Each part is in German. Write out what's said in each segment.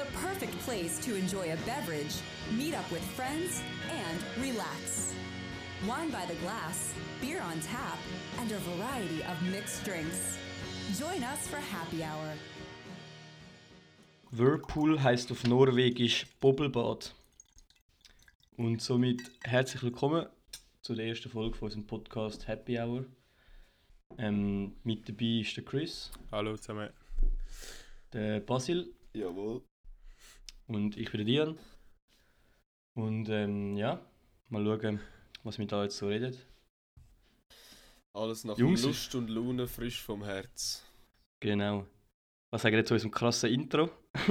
The perfect place to enjoy a beverage, meet up with friends, and relax. Wine by the glass, beer on tap, and a variety of mixed drinks. Join us for happy hour. Whirlpool heißt auf Norwegisch Bobbelbad. Und somit herzlich willkommen zu der ersten Folge von unserem Podcast Happy Hour. Ähm, mit dabei ist der Chris, Hallo zusammen. der Basil Jawohl. Und ich bin der Dian. Und ähm, ja, mal schauen, was wir da jetzt so reden. Alles nach Jungs, Lust und Laune, frisch vom Herz. Genau. Was sagen wir jetzt zu unserem krassen Intro?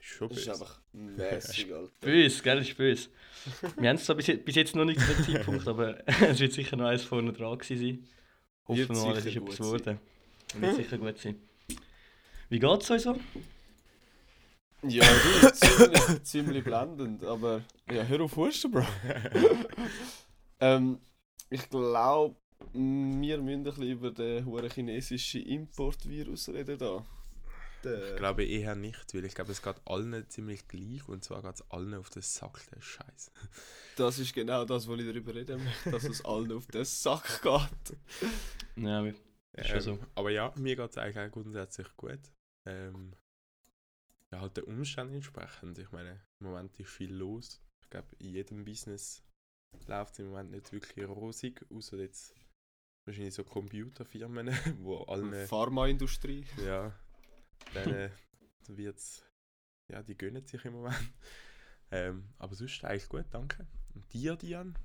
Ist schon Das ist einfach mäßig, Alter. Bös, gell? Das ist bös. Wir haben es zwar bis jetzt, bis jetzt noch nicht zu dem Zeitpunkt, aber es wird sicher noch eins vorne dran gewesen sein. Hoffen wir mal, es ist etwas geworden. Wird sicher gut sein. Wie geht's euch so? Ja, du, ziemlich, ziemlich blendend, aber ja, hör auf Husten, Bro. ähm, ich glaube, wir müssen ein bisschen über den hohen chinesischen Importvirus reden da. Der, Ich glaube eher nicht, weil ich glaube, es geht allen ziemlich gleich und zwar geht es allen auf den Sack, der Scheiß. das ist genau das, was ich darüber reden möchte, dass es allen auf den Sack geht. Ja, wir- Ist schon so. Aber ja, mir geht es eigentlich auch grundsätzlich gut. Ähm, ja, halt den Umständen entsprechend. Ich meine, im Moment ist viel los. Ich glaube, in jedem Business läuft es im Moment nicht wirklich rosig, außer jetzt wahrscheinlich so Computerfirmen, wo alle Pharmaindustrie. Ja, dann wird's. Ja, die gönnen sich im Moment. Ähm, aber sonst eigentlich gut, danke. Und dir, Dian?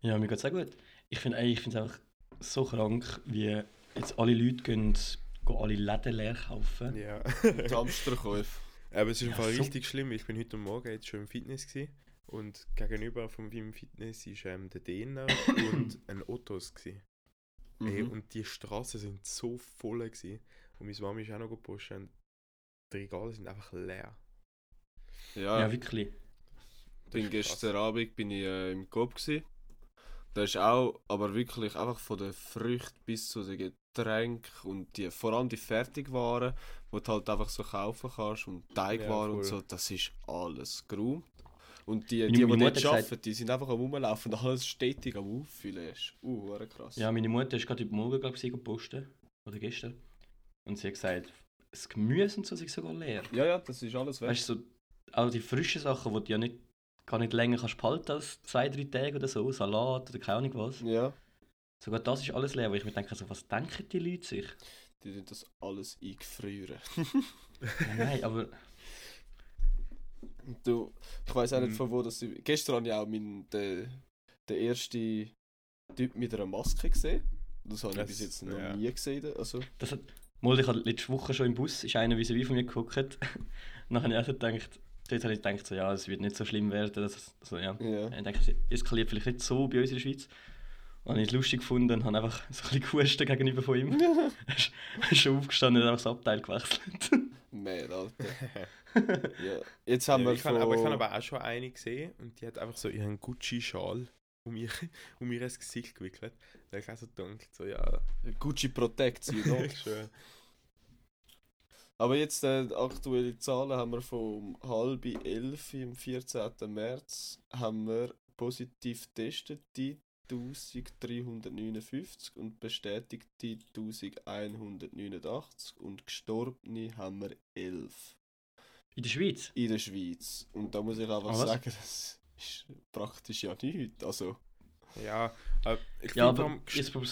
ja, mir geht's auch gut. Ich finde eigentlich, ich finde es einfach so krank, wie jetzt alle Leute gehen alle Läden leer kaufen. Ja. Hamsterkäufe. aber es ist im Ja, Fall so- richtig schlimm. Ich bin heute Morgen jetzt schon im Fitness gewesen, und gegenüber von meinem Fitness ist ähm, der Däner und ein Ottos gewesen. Ey, Mhm. und die Straßen sind so voll gewesen. Und meine Mama ist auch noch gepostet und die Regale sind einfach leer. Ja, Ja, wirklich. bin ist krass. gestern Abend bin ich äh, im Coop gsi. Da ist auch, aber wirklich einfach von den Früchten bis zu den Getränken und die, vor allem die Fertigwaren, die du halt einfach so kaufen kannst und Teigwaren Ja, und so, das ist alles geräumt. Und die, Meine- die, die, meine dort Mutter hat arbeiten, die sind einfach am rumlaufen und alles stetig am Auffüllen. Das ist uh, krass. Ja, meine Mutter ist gerade heute Morgen, glaube ich, gepostet. Oder gestern. Und sie hat gesagt, das Gemüse und so sind sogar leer. ja, ja, das ist alles weg. Weißt du, so, all die frischen Sachen, die du ja nicht, gar nicht länger kannst behalten als zwei, drei Tage oder so, Salat oder keine Ahnung was. Ja, Sogar das ist alles leer, wo ich mir denke, so, was denken die Leute sich? die tun das alles eingefrieren. Ja, nein, aber Du, ich weiß auch nicht Mhm. von wo das. Gestern habe ich auch meinen, den, den ersten Typ mit einer Maske gesehen. Das habe ich Das- bis jetzt noch ja. nie gesehen. Also, das hat, mal, ich hatte letzte Woche schon im Bus, ist einer wie von mir geguckt. Dann habe ich auch gedacht, dort habe ich gedacht, so, ja, es wird nicht so schlimm werden. Dass, so, ja. ja. Ich denke, es eskaliert vielleicht nicht so bei uns in der Schweiz. Habe ich es lustig gefunden und habe einfach so ein bisschen gehustet gegenüber von ihm. Er ist- ist schon aufgestanden und hat einfach das Abteil gewechselt. Man, Alter. ja. Jetzt haben Ja, wir ich habe aber, ich von- habe aber auch schon eine gesehen und die hat einfach so ihren Gucci-Schal um ihr, um ihr Gesicht gewickelt. Da habe ich auch so gedacht, so ja, Gucci Protect, you know. schwöre. Aber jetzt äh, aktuelle Zahlen haben wir vom halb elf am 14. März haben wir positiv getestete 1359 und bestätigte 1189 und gestorbene haben wir 11 In der Schweiz? in der Schweiz. Und da muss ich einfach Ah, sagen, das ist praktisch ja nichts. Also, Ja, aber ich Ja, aber jetzt, oh,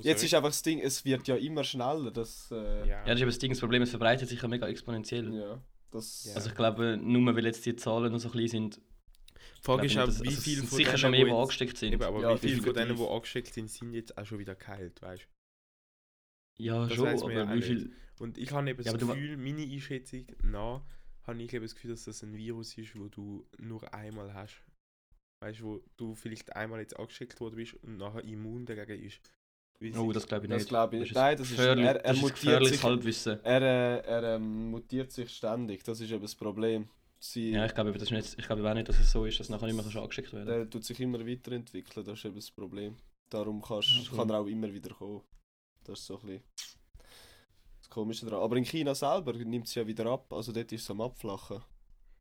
jetzt ist einfach das Ding, es wird ja immer schneller. Das, äh, ja. ja, das ist eben das Ding, das Problem, es verbreitet sich ja mega exponentiell. ja, das, Ja. Also ich glaube, nur weil jetzt die Zahlen noch so klein sind, Die Frage ist auch, wie also viel es sind von sicher denen, schon mehr, wo die angesteckt sind. Eben, aber Ja, wie viele von denen, die angesteckt sind, sind jetzt auch schon wieder geheilt, weißt Ja, Das schon, weiss ja aber auch wie nicht. viel... du? Und ich habe eben Ja, das du Gefühl, meine Einschätzung nach, habe ich eben das Gefühl, dass das ein Virus ist, wo du nur einmal hast. Weißt du, wo du vielleicht einmal jetzt angesteckt worden bist und nachher immun dagegen ist. Weil Oh, das glaube ich das nicht. glaube ich ist nicht. Nein, das ist, gefährlich- er, er das ist mutiert gefährliches sich Halbwissen. Er, äh, er ähm, mutiert sich ständig, das ist eben das Problem. Sie, Ja, ich glaube, das ist nicht, ich glaube auch nicht, dass es so ist, dass nachher nicht mehr angeschickt werden Der tut sich immer weiterentwickeln, das ist eben das Problem. Darum kannst, Ja, voll. kann er auch immer wieder kommen. Das ist so ein bisschen das Komische daran. Aber in China selber nimmt es ja wieder ab, also dort ist es am Abflachen.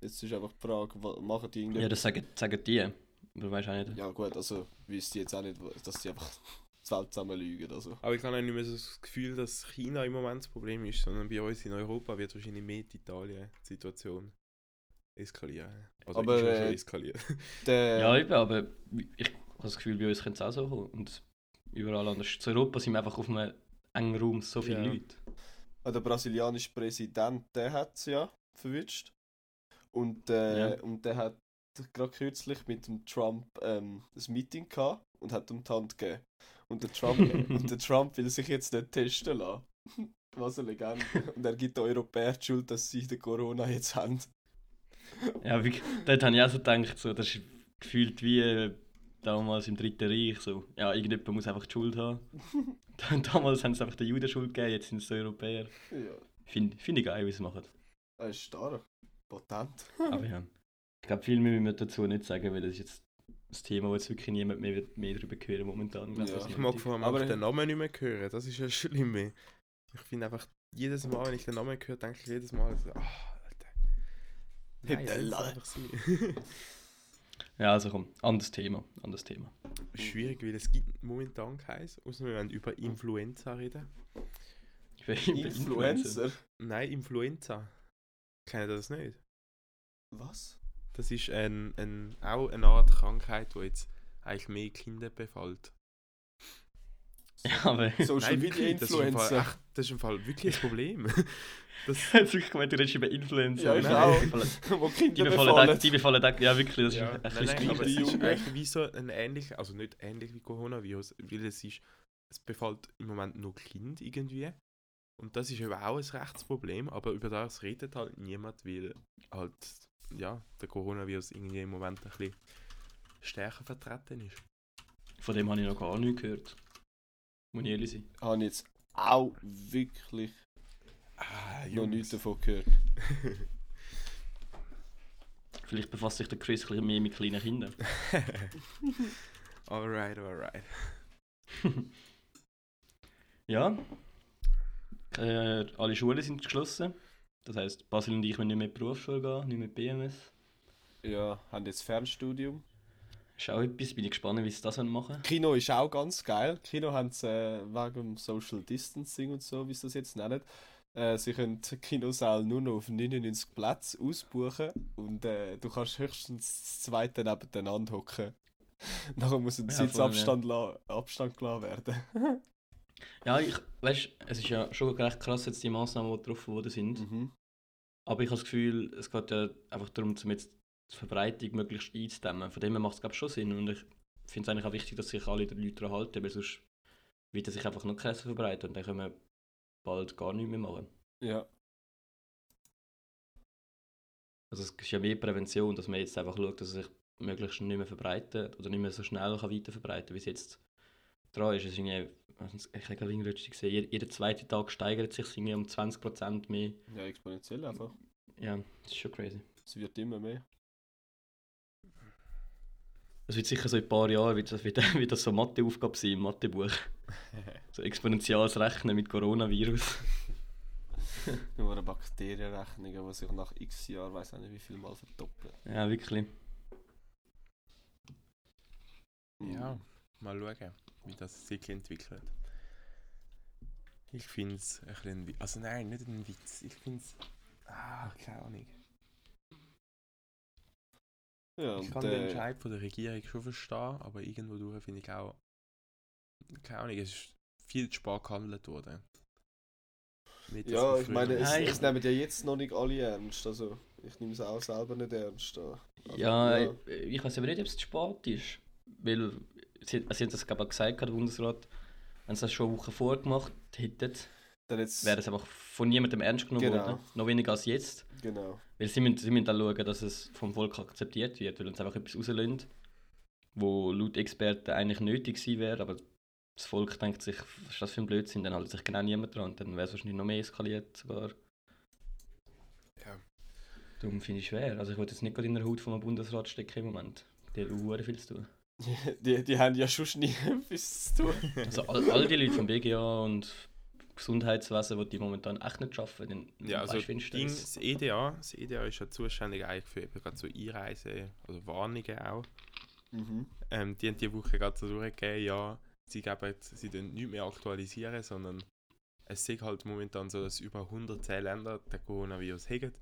Jetzt ist einfach die Frage, machen die irgendwie... Ja, das sagen, sagen die. Aber weißt auch nicht. Ja gut, also wüsste ich jetzt auch nicht, dass die einfach die Welt zusammen lügen. Also. Aber ich habe auch nicht mehr so das Gefühl, dass China im Moment das Problem ist, sondern bei uns in Europa wird wahrscheinlich mehr die Italien-Situation eskalieren. Also Aber, ist ja schon äh, eskaliert. Der, Ja, eben, aber ich habe das Gefühl, bei uns könnte es auch so kommen. Und überall anders. Zu Europa sind wir einfach auf einem engen Raum so viele Ja. Leute. der brasilianische Präsident, der hat es ja verwünscht. Und, äh, Ja. und der hat gerade kürzlich mit dem Trump ähm, ein Meeting gehabt und hat ihm die Hand gegeben. Und der Trump, und der Trump will sich jetzt nicht testen lassen. Was eine Legende. Und er gibt den Europäern die Schuld, dass sie den Corona jetzt haben. Ja, wie, dort habe ich auch so gedacht, so, das ist gefühlt wie äh, damals im Dritten Reich. So. Ja, irgendjemand muss einfach die Schuld haben. damals haben sie einfach den Juden Schuld gegeben, jetzt sind es die Europäer. Ja, Finde find ich geil, wie sie es machen. er ist stark. Potent. Aber ja. Ich glaube, viel mehr müssen wir dazu nicht sagen, weil das ist jetzt das Thema, wo jetzt wirklich niemand mehr, wird mehr darüber hören momentan. Ja. das Ich mag vor allem Aber- den Namen nicht mehr hören, das ist ja schlimm. ey. Ich finde einfach, jedes Mal, wenn ich den Namen höre, denke ich jedes Mal so, Alter. Nein. Ja, also komm, anderes Thema. Anderes Thema. Schwierig, weil es gibt momentan keins, außer wir wollen über Influenza reden. Influencer. Nein, Influenza. Kennt ihr das nicht? Was? Das ist ein, ein, auch eine Art Krankheit, die jetzt eigentlich mehr Kinder befällt. Ja, aber Social Nein, Media wirklich, das ist Fall, Influencer. ach, das ist im Fall wirklich ein Problem. das, ich habe wirklich gemeint, du redest über Influencer. Ja, ich Nein, auch. Die befallen, Wo die Kinder befallen, die befallen auch- ja wirklich, das ist ja, ein nein, bisschen nein, aber es ist eigentlich wie so ein ähnlich, also nicht ähnlich wie Coronavirus, weil es ist, es befällt im Moment nur Kind irgendwie. Und das ist eben auch ein Rechtsproblem, aber über das redet halt niemand, weil halt, ja, der Coronavirus irgendwie im Moment ein bisschen stärker vertreten ist. Von dem habe ich noch gar nichts gehört. Muss ich ehrlich sein. Habe ich jetzt auch wirklich Ah, noch nichts davon gehört. Vielleicht befasst sich der Chris ein bisschen mehr mit kleinen Kindern. alright, alright. Ja. Äh, alle Schulen sind geschlossen. Das heisst, Basil und ich müssen nicht mehr in die Berufsschule gehen, nicht mehr in die BMS. Ja, haben jetzt Fernstudium. Ist auch etwas, bin ich gespannt, wie sie das machen. Kino ist auch ganz geil. Kino haben sie äh, wegen Social Distancing und so, wie sie das jetzt nennen. Äh, sie können die Kinosaal nur noch auf 99 Plätze ausbuchen und äh, du kannst höchstens das zweite nebeneinander hocken. Nachher muss ein Ja, Sitzabstand la Abstand gelassen werden. Ja, ich, weißt, es ist ja schon recht krass jetzt die Massnahmen, die getroffen worden sind. mhm. Aber ich habe das Gefühl, es geht ja einfach darum, um jetzt die Verbreitung möglichst einzudämmen. Von dem her macht es glaube schon Sinn. Und ich finde es eigentlich auch wichtig, dass sich alle die Leute daran halten, weil sonst wird er sich einfach noch krasser verbreiten und dann können wir bald gar nichts mehr machen. Ja. Also es ist ja mehr Prävention, dass man jetzt einfach schaut, dass er sich möglichst nicht mehr verbreitet oder nicht mehr so schnell kann weiter verbreiten wie es jetzt dran ist. Es ist irgendwie, ich habe gerade letztens gesehen, jeder, jeder zweite Tag steigert sich irgendwie um 20% mehr. ja, exponentiell einfach. Ja, das ist schon crazy. Es wird immer mehr. Das wird sicher so in ein paar Jahren wird das, wird, wird das so eine Matheaufgabe sein im Mathebuch. So exponentielles Rechnen mit Coronavirus. Nur eine Bakterienrechnung, die sich nach x Jahren, weiß nicht wie viel Mal verdoppelt. Ja, wirklich. Ja, mal schauen, wie das sich entwickelt. Ich finde es ein bisschen. Also nein, nicht ein Witz. Ich finde es. Ah, keine Ahnung. Ja, Ich kann den Entscheid von der Regierung schon verstehen, aber irgendwo durch finde ich auch. Keine Ahnung, es ist viel zu spät gehandelt worden. Nicht, Ja, ich meine, es, Nein, ich- es nehmen ja jetzt noch nicht alle ernst. Also, ich nehme es auch selber nicht ernst. Also, Ja, ja. ich weiß aber nicht, ob es zu spät ist. Weil, sie, sie haben das glaube ich gesagt, der Bundesrat, wenn sie das schon eine Woche vorgemacht hätten, wäre es einfach von niemandem ernst genommen Genau. worden. Noch weniger als jetzt. Genau. Weil sie müssen, sie müssen dann schauen, dass es vom Volk akzeptiert wird, weil uns einfach etwas rauslösen, wo laut Experten eigentlich nötig sein wäre, aber das Volk denkt sich, was ist das für ein Blödsinn, dann hält sich genau niemand dran, dann wäre es wahrscheinlich noch mehr eskaliert sogar. Ja. Darum finde ich schwer. Also ich wollte jetzt nicht gerade in der Haut von einem Bundesrat stecken im Moment. Die haben auch viel zu tun. Die, die haben ja schon nie etwas zu tun. Also all, all die Leute vom BGA und Gesundheitswesen, wo die momentan echt nicht arbeiten. Dann Ja, also Ding, das? EDA, das EDA ist ja zuständig eigentlich für eben gerade so Einreise, also Warnungen auch. Mhm. Ähm, die haben diese Woche gerade so durchgegeben, ja, sie geben sie tun nicht mehr aktualisieren, sondern es ist halt momentan so, dass über 110 Länder den Coronavirus haben.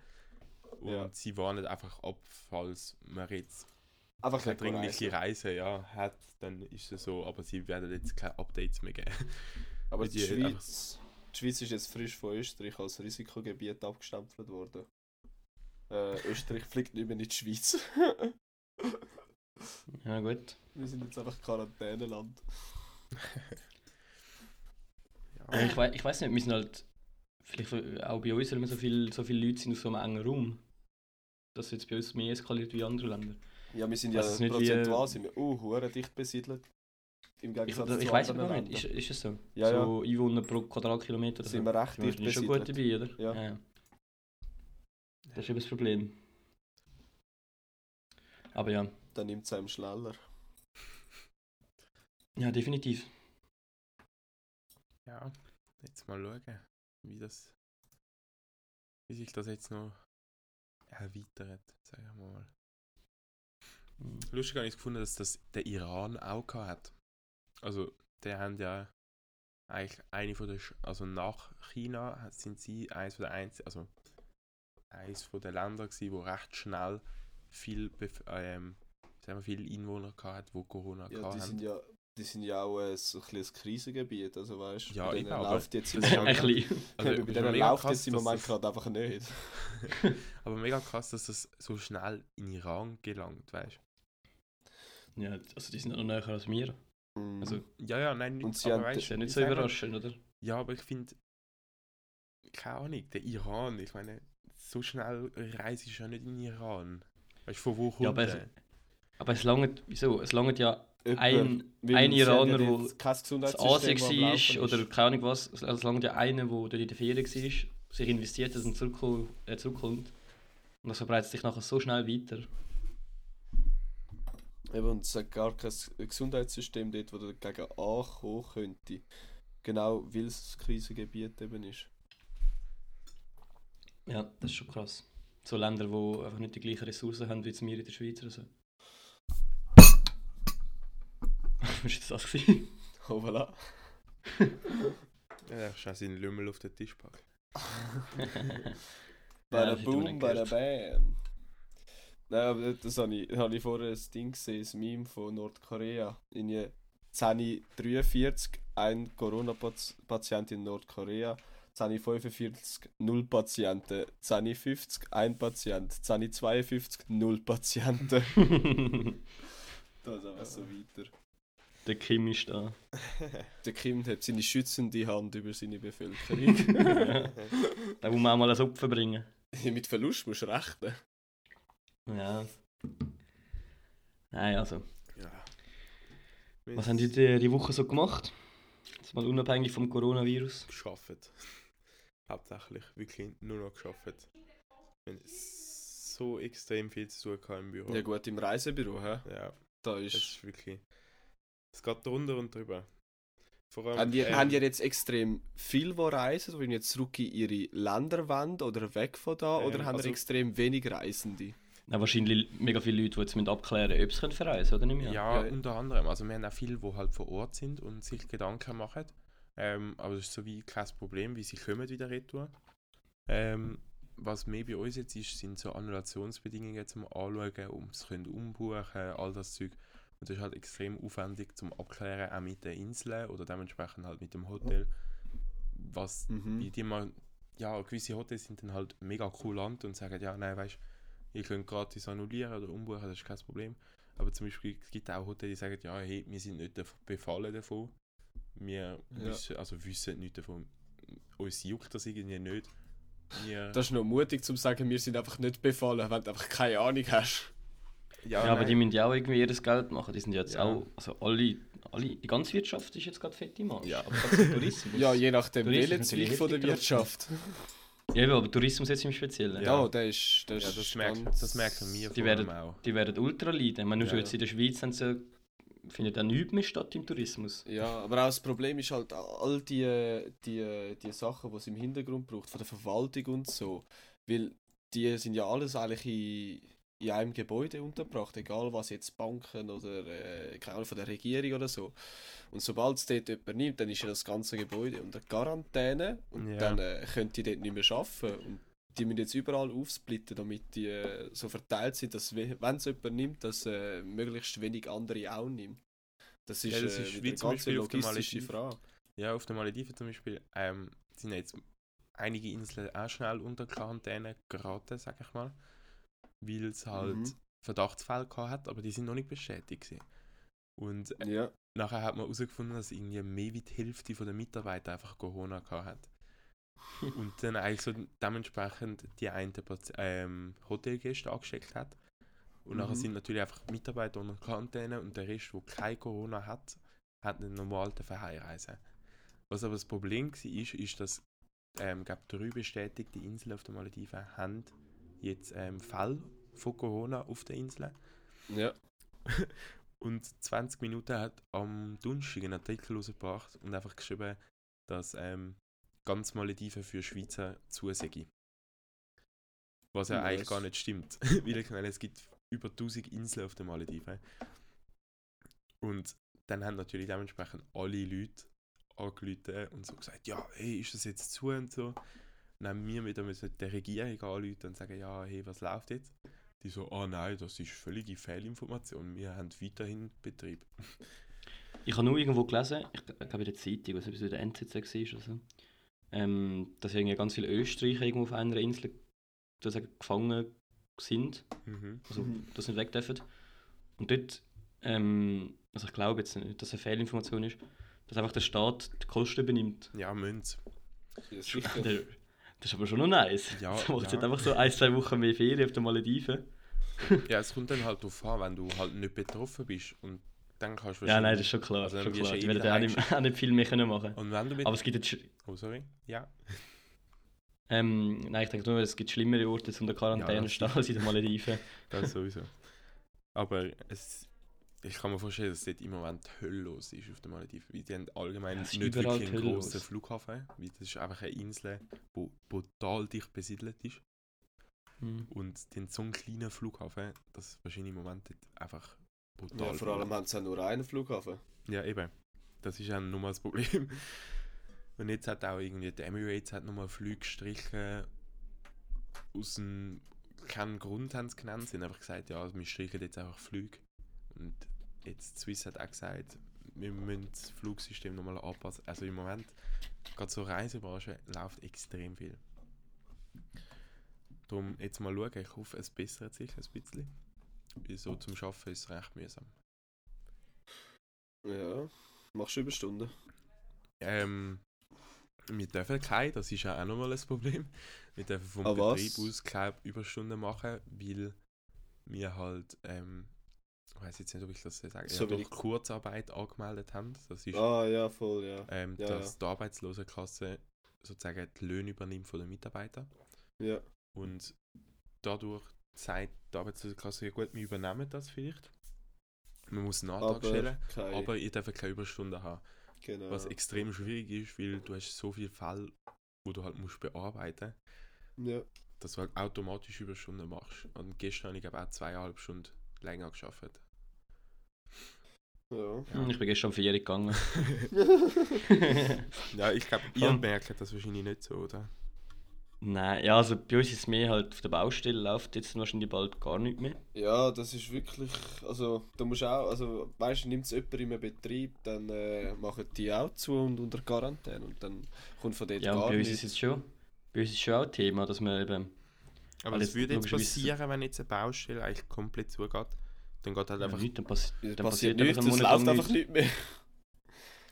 Und Ja. sie warnen einfach ab, falls man jetzt Einfach eine dringliche reisen. Reise ja, hat, dann ist es so, aber sie werden jetzt keine Updates mehr geben. Aber die die Schweiz, die Schweiz ist jetzt frisch von Österreich als Risikogebiet abgestempelt worden. Äh, Österreich fliegt nicht mehr in die Schweiz. Ja, gut. Wir sind jetzt einfach Quarantäneland. Äh, Ich, wei ich weiß nicht, wir sind halt. Vielleicht äh, auch bei uns, weil wir so, viel, so viele Leute sind auf so einem engen Raum. Dass es jetzt bei uns mehr eskaliert wie andere Länder. Ja, wir sind ja wie, prozentual äh, sind wir uh, hure dicht besiedelt. Im Ich, Gegensatz ich zu weiß anderen aber nicht, Ländern. ist, ist es so? Ja, so Einwohner pro Quadratkilometer sind wir recht Ja, dicht das ist schon gut besiedelt. dabei, oder? Ja. ja. Das ist eben das Problem. Aber ja, Dann nimmt es einem schneller. ja, definitiv. Ja, jetzt mal schauen, wie das. Wie sich das jetzt noch erweitert, sagen wir mal. Mhm. Lustig habe ich gefunden, dass das der Iran auch gehabt hat. Also, der haben ja eigentlich eine von der, Sch- also nach China sind sie eines von der einzigen, also eines von der Länder gewesen, wo recht schnell viel, Bef ähm, sagen wir, viele Einwohner gehabt hat, wo Corona Ja, gehabt die haben. sind ja, die sind ja auch äh, so ein bisschen ein Krisengebiet. Also weißt du, Ja, bei eben, läuft jetzt im Ein Moment, bisschen. Also, bei denen läuft krass, jetzt im Moment gerade einfach nicht. Aber mega krass, dass das so schnell in Iran gelangt, weißt du? Ja, also die sind ja noch näher als wir. Mhm. Also, Ja, ja, nein, nicht, aber weißt ist ja nicht ich so überraschend, oder? Ja, aber ich finde, keine Ahnung, der Iran, ich meine, so schnell reist ich ja nicht in den Iran. Weißt du, von wo kommt Ja, aber es, der? aber es langt, wieso? Es langt ja Jemand- ein, ein Iraner, ja der in Asien war ist. oder keine Ahnung was. Es es langt ja einer, der dort in der Ferien war, sich investiert hat und äh, zurückkommt. Und das verbreitet sich nachher so schnell weiter. Eben, und es hat gar kein Gesundheitssystem dort, das dagegen ankommen könnte. Genau, weil es ein Krisengebiet eben ist. Ja, das ist schon krass. So Länder, die einfach nicht die gleichen Ressourcen haben wie jetzt wir in der Schweiz oder so. Was war das? gewesen? Oh, voilà. Ja, ist auch seinen Lümmel auf den Tisch hätte man Boom, gehört. Bam. Nein, aber das habe ich, habe ich vorher ein Ding gesehen, ein Meme von Nordkorea. In 1043 ein Corona-Patient in Nordkorea. 1045 0 Patienten. 1050 ein Patient. 1052 0 Patienten. Das ist einfach so weiter. der Kim ist da. Der Kim hat seine schützende Hand über seine Bevölkerung. Da muss man auch mal ein Opfer bringen. Mit Verlust musst du rechnen. Ja. Nein, also. Ja. Was haben die die, die Woche so gemacht? Jetzt mal unabhängig vom Coronavirus. geschafft. Hauptsächlich wirklich nur noch geschafft. So extrem viel zu tun gehabt im Büro. Ja gut, im Reisebüro, hä? Ja, Da das ist... ist wirklich. Es geht drunter und drüber. Vor allem. Haben die, ähm, haben die jetzt extrem viel, die reisen, die jetzt zurück in ihre Länder wollen oder weg von da? Ähm, oder haben also- extrem wenig Reisende? Ja, wahrscheinlich mega viele Leute, die jetzt müssen abklären müssen, ob sie können verreisen oder nicht mehr. Ja, Ja. unter anderem. Also wir haben auch viele, die halt vor Ort sind und sich Gedanken machen. Ähm, aber das ist so wie kein Problem, wie sie kommen wieder retour. Ähm, was mehr bei uns jetzt ist, sind so Annulationsbedingungen zum Anschauen, um es können umbuchen, all das Zeug. Und das ist halt extrem aufwendig zum Abklären, auch mit den Inseln oder dementsprechend halt mit dem Hotel. Was Mhm. bei die mal, ja, gewisse Hotels sind dann halt mega kulant und sagen, ja, nein, weißt ihr könnt gratis annullieren oder umbuchen, das ist kein Problem. Aber zum Beispiel, es gibt auch Hotels, die sagen, ja, hey, wir sind nicht befallen davon. Wir Ja. wissen, also wissen nicht davon. Uns juckt das irgendwie nicht. Wir, Das ist noch mutig zu sagen, wir sind einfach nicht befallen, wenn du einfach keine Ahnung hast. Ja, aber nein. die müssen ja auch irgendwie ihr Geld machen. Die sind ja jetzt Ja. auch, also alle, alle, die ganze Wirtschaft ist jetzt gerade fett im Arsch. Ja. aber Tourismus. Ja, je nachdem, ist Zweig von der Wirtschaft. ja, aber Tourismus jetzt im Speziellen. Ja. Ja, der ist, der ja, das, merken, ganz- das merken wir Die vor werden- allem auch. Die werden ultra leiden. Ich meine, nur Ja, schon jetzt ja. in der Schweiz haben sie ja findet auch nichts mehr statt im Tourismus. Ja, aber auch das Problem ist halt all die, die, die Sachen, die es im Hintergrund braucht, von der Verwaltung und so. Weil die sind ja alles eigentlich in, in einem Gebäude untergebracht, egal was jetzt Banken oder äh, keine Ahnung, von der Regierung oder so. Und sobald es dort jemand nimmt, dann ist ja das ganze Gebäude unter Quarantäne und Ja. dann äh, können die dort nicht mehr arbeiten. Und die müssen jetzt überall aufsplitten, damit die äh, so verteilt sind, dass we- wenn es jemand nimmt, dass äh, möglichst wenig andere auch nimmt. Das ist, Ja, das äh, ist wie eine zum ganz Beispiel logistische. Frage. Ja, auf den Malediven zum Beispiel ähm, sind jetzt einige Inseln auch schnell unter Quarantäne geraten, sag ich mal. Weil es halt Mhm. Verdachtsfälle gehabt hat, aber die sind noch nicht bestätigt. Gewesen. Und äh, Ja, nachher hat man herausgefunden, dass irgendwie mehr wie die Hälfte der Mitarbeiter einfach Corona gehabt hat. Und dann eigentlich so dementsprechend die einen ähm, Hotelgäste angesteckt hat. Und nachher Mhm. sind natürlich einfach Mitarbeiter unter Quarantäne und der Rest, der kein Corona hat, hat einen normalen Verheiraten. Was aber das Problem war, ist, ist dass ähm, glaub, drei bestätigte Inseln auf den Malediven haben jetzt ähm, Fälle von Corona auf den Inseln. ja. Und 20 Minuten hat am Donnerstag einen Artikel rausgebracht und einfach geschrieben, dass ähm, ganz Malediven für Schweizer zusäge. Was ja Nice. eigentlich gar nicht stimmt. Weil ich meine, es gibt über 1000 Inseln auf den Malediven. Und dann haben natürlich dementsprechend alle Leute angerufen und so gesagt, ja, hey, ist das jetzt zu und so. Dann wir wieder müssen der Regierung anrufen und sagen, ja, hey, was läuft jetzt? Die so, ah nein, das ist völlige Fehlinformation. Wir haben weiterhin Betrieb. Ich habe nur irgendwo gelesen, ich glaube in der Zeitung, was etwas in der NZZ war oder so, ähm, dass irgendwie ganz viele Österreicher irgendwo auf einer Insel sozusagen gefangen sind, Mhm. also dass sie nicht weg dürfen. Und dort, ähm, also ich glaube jetzt nicht, dass es eine Fehlinformation ist, dass einfach der Staat die Kosten übernimmt. Ja, Münz. ja sicher. Der, das ist aber schon noch nice. Ja, da macht ja. jetzt einfach so ein, zwei Wochen mehr Ferien auf den Malediven. Ja, es kommt dann halt darauf an, wenn du halt nicht betroffen bist und dann kannst du Ja, nein, das ist schon klar. Also schon klar. eh werden wieder auch nicht, auch nicht viel mehr können machen Und wenn du mit... Aber es gibt jetzt, oh, sorry. Ja. ähm, nein, ich denke nur, es gibt schlimmere Orte jetzt unter Quarantäne das stehen als in den Malediven. Das sowieso. Aber es, ich kann mir vorstellen, dass dort im Moment die Hölle los ist auf den Malediven. Weil die haben allgemein es nicht wirklich einen Hölle grossen. Flughafen. Weil das ist einfach eine Insel, die brutal dicht besiedelt ist. Hm. Und den so einen kleinen Flughafen, das ist wahrscheinlich im Moment dort einfach brutal. ja, vor allem haben sie ja nur einen Flughafen. Ja, eben. Das ist ja nochmal das Problem. Und jetzt hat auch irgendwie die Emirates hat nochmal Flüge gestrichen. Aus dem keinen Grund haben sie genannt. Sie haben einfach gesagt, ja, wir streichen jetzt einfach Flüge. Und jetzt Swiss hat auch gesagt, wir müssen das Flugsystem nochmal anpassen. Also im Moment, gerade so Reisebranche, läuft extrem viel. Darum jetzt mal schauen, ich hoffe, es bessert sich ein bisschen. Weil so zum Arbeiten ist es recht mühsam. Ja. Machst du Überstunden? Ähm, wir dürfen keine, das ist ja auch nochmal ein Problem. Wir dürfen vom Ah, was? Betrieb aus keine Überstunden machen, weil wir halt, ähm, ich weiß jetzt nicht, ob ich das so sage, So ja, wie durch Kurzarbeit angemeldet haben. Das ist, Ah, ja, voll, ja. ähm, ja, dass die Arbeitslosenkasse sozusagen die Löhne übernimmt von den Mitarbeitern. Ja. Und dadurch sagt die Arbeitslosenkasse, ja gut, wir übernehmen das vielleicht. Man muss einen Antrag Aber stellen, keine. aber ihr dürft keine Überstunden haben. genau. Was extrem schwierig ist, weil du hast so viele Fälle, wo du halt musst bearbeiten ja. dass du halt automatisch Überstunden machst. Und gestern habe ich glaube auch zweieinhalb Stunden länger geschafft. Ja. Hm, Ich bin gestern vier gegangen. Ja, ich glaube, ihr merkt das wahrscheinlich nicht so, oder? Nein, ja, also bei uns ist es mehr halt auf der Baustelle, läuft jetzt wahrscheinlich bald gar nicht mehr. Ja, das ist wirklich, also da musst auch, also weißt du, nimmt es jemand in einem Betrieb, dann äh, machen die auch zu und unter Quarantäne und dann kommt von dort Ja, gar bei uns nichts. ist jetzt schon, bei uns ist schon auch ein Thema, dass wir eben, Aber das würde jetzt passieren, wenn jetzt eine Baustelle eigentlich komplett zugeht. Dann geht halt ja, einfach. nichts, dann, passi dann passiert passiert nichts, es läuft einfach nichts. nicht mehr.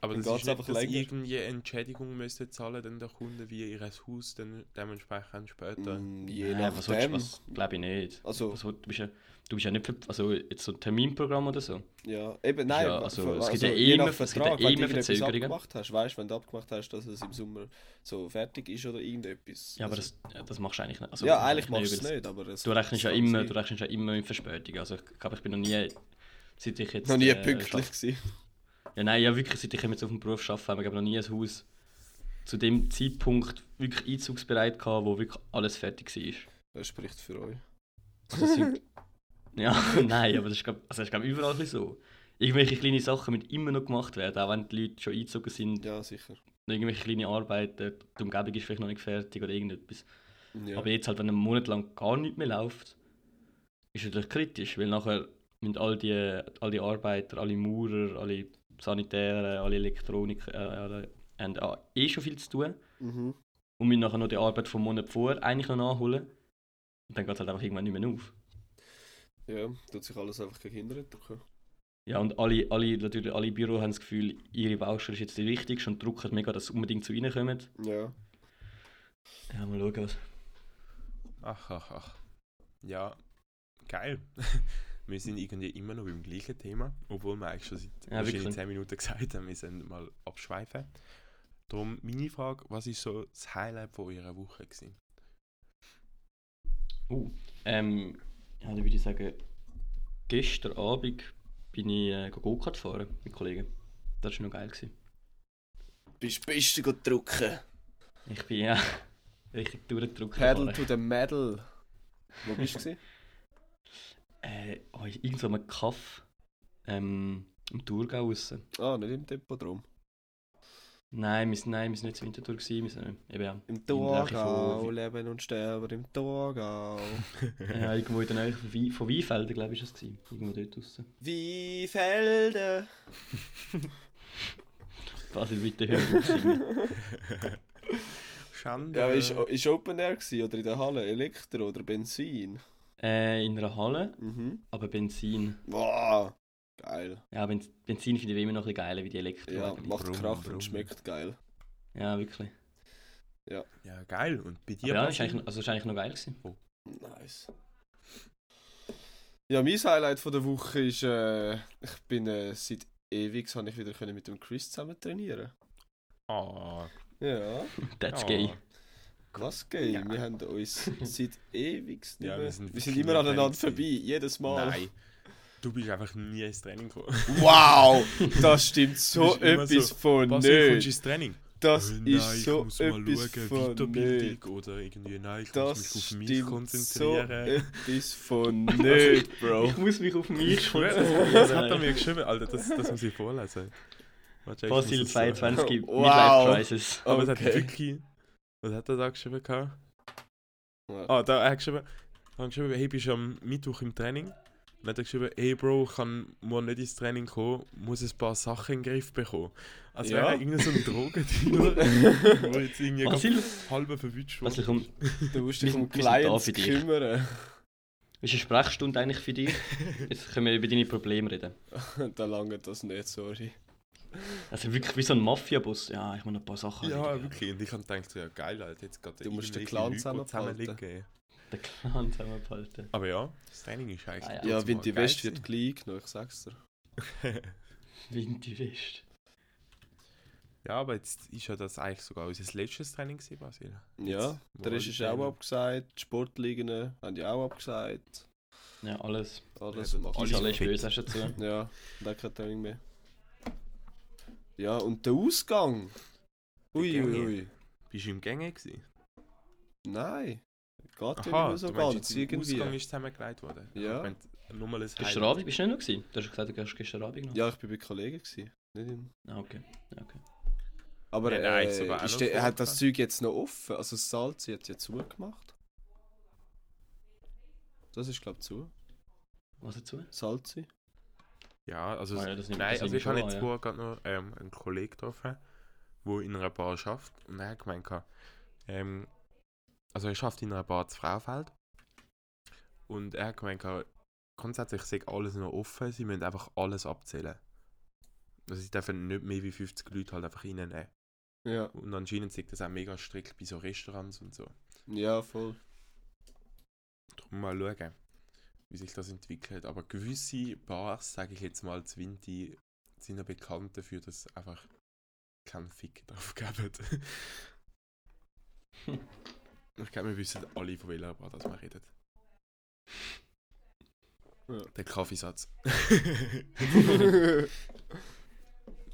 Aber dann das ist nicht, dass irgendwie Entschädigung müsste zahlen, dann der Kunde wie ihr Haus dann dementsprechend später. Mm, Je Nein, was willst du, was, glaube ich nicht. Also, Was, du, du, bist ja, du bist ja nicht, ver- also jetzt so ein Terminprogramm oder so. ja, eben, nein, Ja, also, ver- es gibt ja je immer- es gibt ja wenn immer du irgendetwas Verzögerungen. abgemacht hast, weißt du, wenn du abgemacht hast, dass es im Sommer so fertig ist oder irgendetwas. Ja, aber also, das, ja, das machst du eigentlich nicht. Also, ja, eigentlich machst du es nicht, aber es Du rechnest, ja immer, sein. du rechnest ja immer in Verspätung. Also ich glaube, ich bin noch nie seit ich jetzt... Noch nie äh, pünktlich gewesen. Ja, nein, ja wirklich, seit ich jetzt auf dem Beruf arbeite, haben wir noch nie ein Haus zu dem Zeitpunkt wirklich einzugsbereit gehabt, wo wirklich alles fertig war. Das spricht für euch. Also sind, ja, nein, aber das ist, glaub, also das ist glaub, überall so. Irgendwelche kleine Sachen müssen immer noch gemacht werden, auch wenn die Leute schon eingezogen sind. Ja, sicher. Irgendwelche kleine Arbeiten, die Umgebung ist vielleicht noch nicht fertig oder irgendetwas. Ja. Aber jetzt halt, wenn ein Monat lang gar nichts mehr läuft, ist es natürlich kritisch, weil nachher müssen all die, all die Arbeiter, alle Maurer, alle Sanitäre, alle Elektroniker, äh, haben äh, eh schon viel zu tun Mhm. und müssen nachher noch die Arbeit vom Monat vor eigentlich noch nachholen. Und dann geht es halt einfach irgendwann nicht mehr auf. Ja, tut sich alles einfach gegen hinten drücken. Ja, und alle, alle, natürlich alle Büros haben das Gefühl, ihre Baustelle ist jetzt die wichtigste und drucken mega, dass sie unbedingt zu ihnen kommen. Ja. Ja, mal schauen, was. Ach, ach, ach. Ja, geil. wir sind irgendwie immer noch beim gleichen Thema, obwohl wir eigentlich schon seit Ja, wahrscheinlich wirklich. 10 Minuten gesagt haben, wir sollen mal abschweifen. Darum meine Frage, was ist so das Highlight von eurer Woche gewesen? Uh, ähm, ja, dann würde ich sagen, gestern Abend bin ich äh, Go-Kart fahren mit Kollegen. Das war noch geil. Gewesen. Bist du Beste drücken. Ich bin ja richtig durchgedrückt. Pedal to the metal. Wo bist du? Äh, oh, irgend so einem Kaff ähm, im Thurgau raus. ah, nicht im Tempodrom. Nein, wir sind, nein, wir sind nicht zu Winterthur gewesen, wir sind eben ja, Im Thurgau, leben und sterben im Thurgau. ja, irgendwo in der Nähe von, Wei- von Weinfelden, glaube ich, war es. gewesen. Irgendwo dort raus. Wie Felden. Basil, bitte hör. Schande. Ja, ist, ist Open Air gewesen, oder in der Halle? Elektro oder Benzin? Äh, in einer Halle, Mhm. aber Benzin. Wow. Geil. Ja, Ben- Benzin finde ich immer noch ein bisschen geiler wie die Elektro. Ja, eigentlich. macht Brumm, Krach brumm. und schmeckt geil. ja wirklich. Ja, geil. Und bei Aber dir? ja, Basil? ist eigentlich, also ist eigentlich noch geil gewesen. Nice. Ja, mein Highlight von der Woche ist, äh, ich bin äh, seit ewig habe ich wieder können mit dem Chris zusammen trainieren. Ah, Ja. That's Ja. gay. Was gay? Ja. Wir haben uns seit ewig nicht Ja, mehr. wir wir sind wir sind immer aneinander vorbei, jedes Mal. nein. Du bist einfach nie ins Training gekommen. Wow! Das stimmt so etwas so, von kommst du nicht. ins Training? Das Oh nein, ist ich so muss mal etwas schauen, von Weiterbildung nicht. oder irgendwie, nein, ich Das muss mich auf mich stimmt so konzentrieren. etwas von nicht, Bro. Ich muss mich auf mich das konzentrieren. hat er mir geschrieben, Alter, das, das muss ich vorlesen. Basil sagen. 22, Wow. Midlife Crisis. Aber es hat Okay. wirklich... Was hat er da geschrieben? gehabt? Ja. Ah, da er hat geschrieben, er hat geschrieben, hey, bist du am Mittwoch im Training? Dann hat er geschrieben, hey Bro, ich kann morgen nicht ins Training kommen, muss ein paar Sachen in den Griff bekommen. Als Ja. wäre er irgendein so ein Drogendealer, der jetzt irgendwie halb verwünscht wurde. komm, Du musst dich um Clients kümmern. ist eine Sprechstunde eigentlich für dich? Jetzt können wir über deine Probleme reden. da lange das nicht, sorry. Also wirklich wie so ein Mafia-Boss. Ja, ich muss noch ein paar Sachen Ja, erledigen. wirklich. Und ich habe gedacht, so, ja geil, Alter, jetzt geht Du musst den Clan zusammenhalten. zusammenlegen. Der Clan zusammenhalten. Aber ja, das Training ist eigentlich... Ah, ja. Ja, Windy West wird gleich noch, ich sag's dir. Windy West. ja, aber jetzt ist ja das eigentlich sogar unser letztes Training gewesen, Basil. Ja, Jetzt, der Rest alle ist auch abgesagt, die Sportligen haben die auch abgesagt. Ja, alles. Alles Ja, Alles, fit. böse hast du dazu. Ja, da kein Training mehr. Ja, und der Ausgang? Ui, Der ui, Gänge. ui. Bist du im Gänge gewesen? Nein. Geht ja nicht so du meinst ganz jetzt, im Ausgang irgendwie. ist zusammengelegt worden? Ja. Ich nur mal ein Gestern. Abend bist du nicht noch gewesen? Du hast gesagt, du gehst gestern Abend noch. Ja, ich bin bei Kollegen gewesen. Nicht im... Ah, okay. Okay. Aber Ja, nein, äh, ist der, hat das Zeug jetzt noch offen? Also das Salz hat ja zugemacht. Das ist glaube ich zu. Was dazu? Salzi. Ja, also, Ah ja, nein, also ich habe jetzt vorher gerade noch ähm, einen Kollegen getroffen, der in einer Bar arbeitet. Und er hat gemeint, ähm, also er arbeitet in einer Bar zu Fraufeld. Und er hat gemeint, grundsätzlich sei alles noch offen, sie müssen einfach alles abzählen. Also sie dürfen nicht mehr wie 50 Leute halt einfach reinnehmen. Ja. Und anscheinend sagt das auch mega strikt bei so Restaurants und so. Ja, voll. Darum mal schauen, wie sich das entwickelt. Aber gewisse Bars, sage ich jetzt mal, zu Winti, sind ja bekannt dafür, dass einfach keinen Fick drauf geben. ich glaube, wir wissen alle, von welcher Bar das wir reden. Der Kaffeesatz.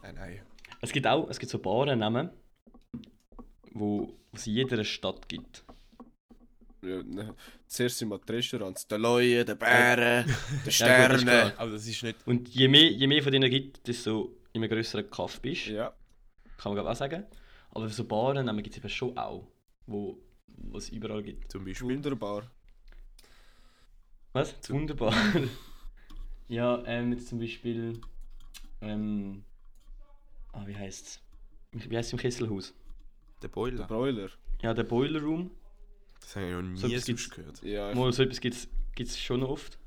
nein, nein. Es gibt auch es gibt so Barennamen, wo es in jeder Stadt gibt. Ja, ne. Zuerst sind wir die Restaurants. Der Leue, der Bären, der Ja, gut, das ist Sterne. klar. Aber das ist nicht. Und je mehr, je mehr von denen gibt, desto in einem grösseren Kaff bist. Ja. Kann man glaub auch sagen. Aber so Barennamen gibt es eben schon auch, wo es überall gibt. Zum Beispiel. Wunderbar. Was? Wunderbar. ja, ähm, jetzt zum Beispiel. Ähm, ah, wie heißt's? Wie heißt es im Kesselhaus? Der Der Boiler. Ja, der Boiler Room. Das habe ich noch nie So sonst gibt's- gehört. Ja, Mal so etwas gibt es schon oft.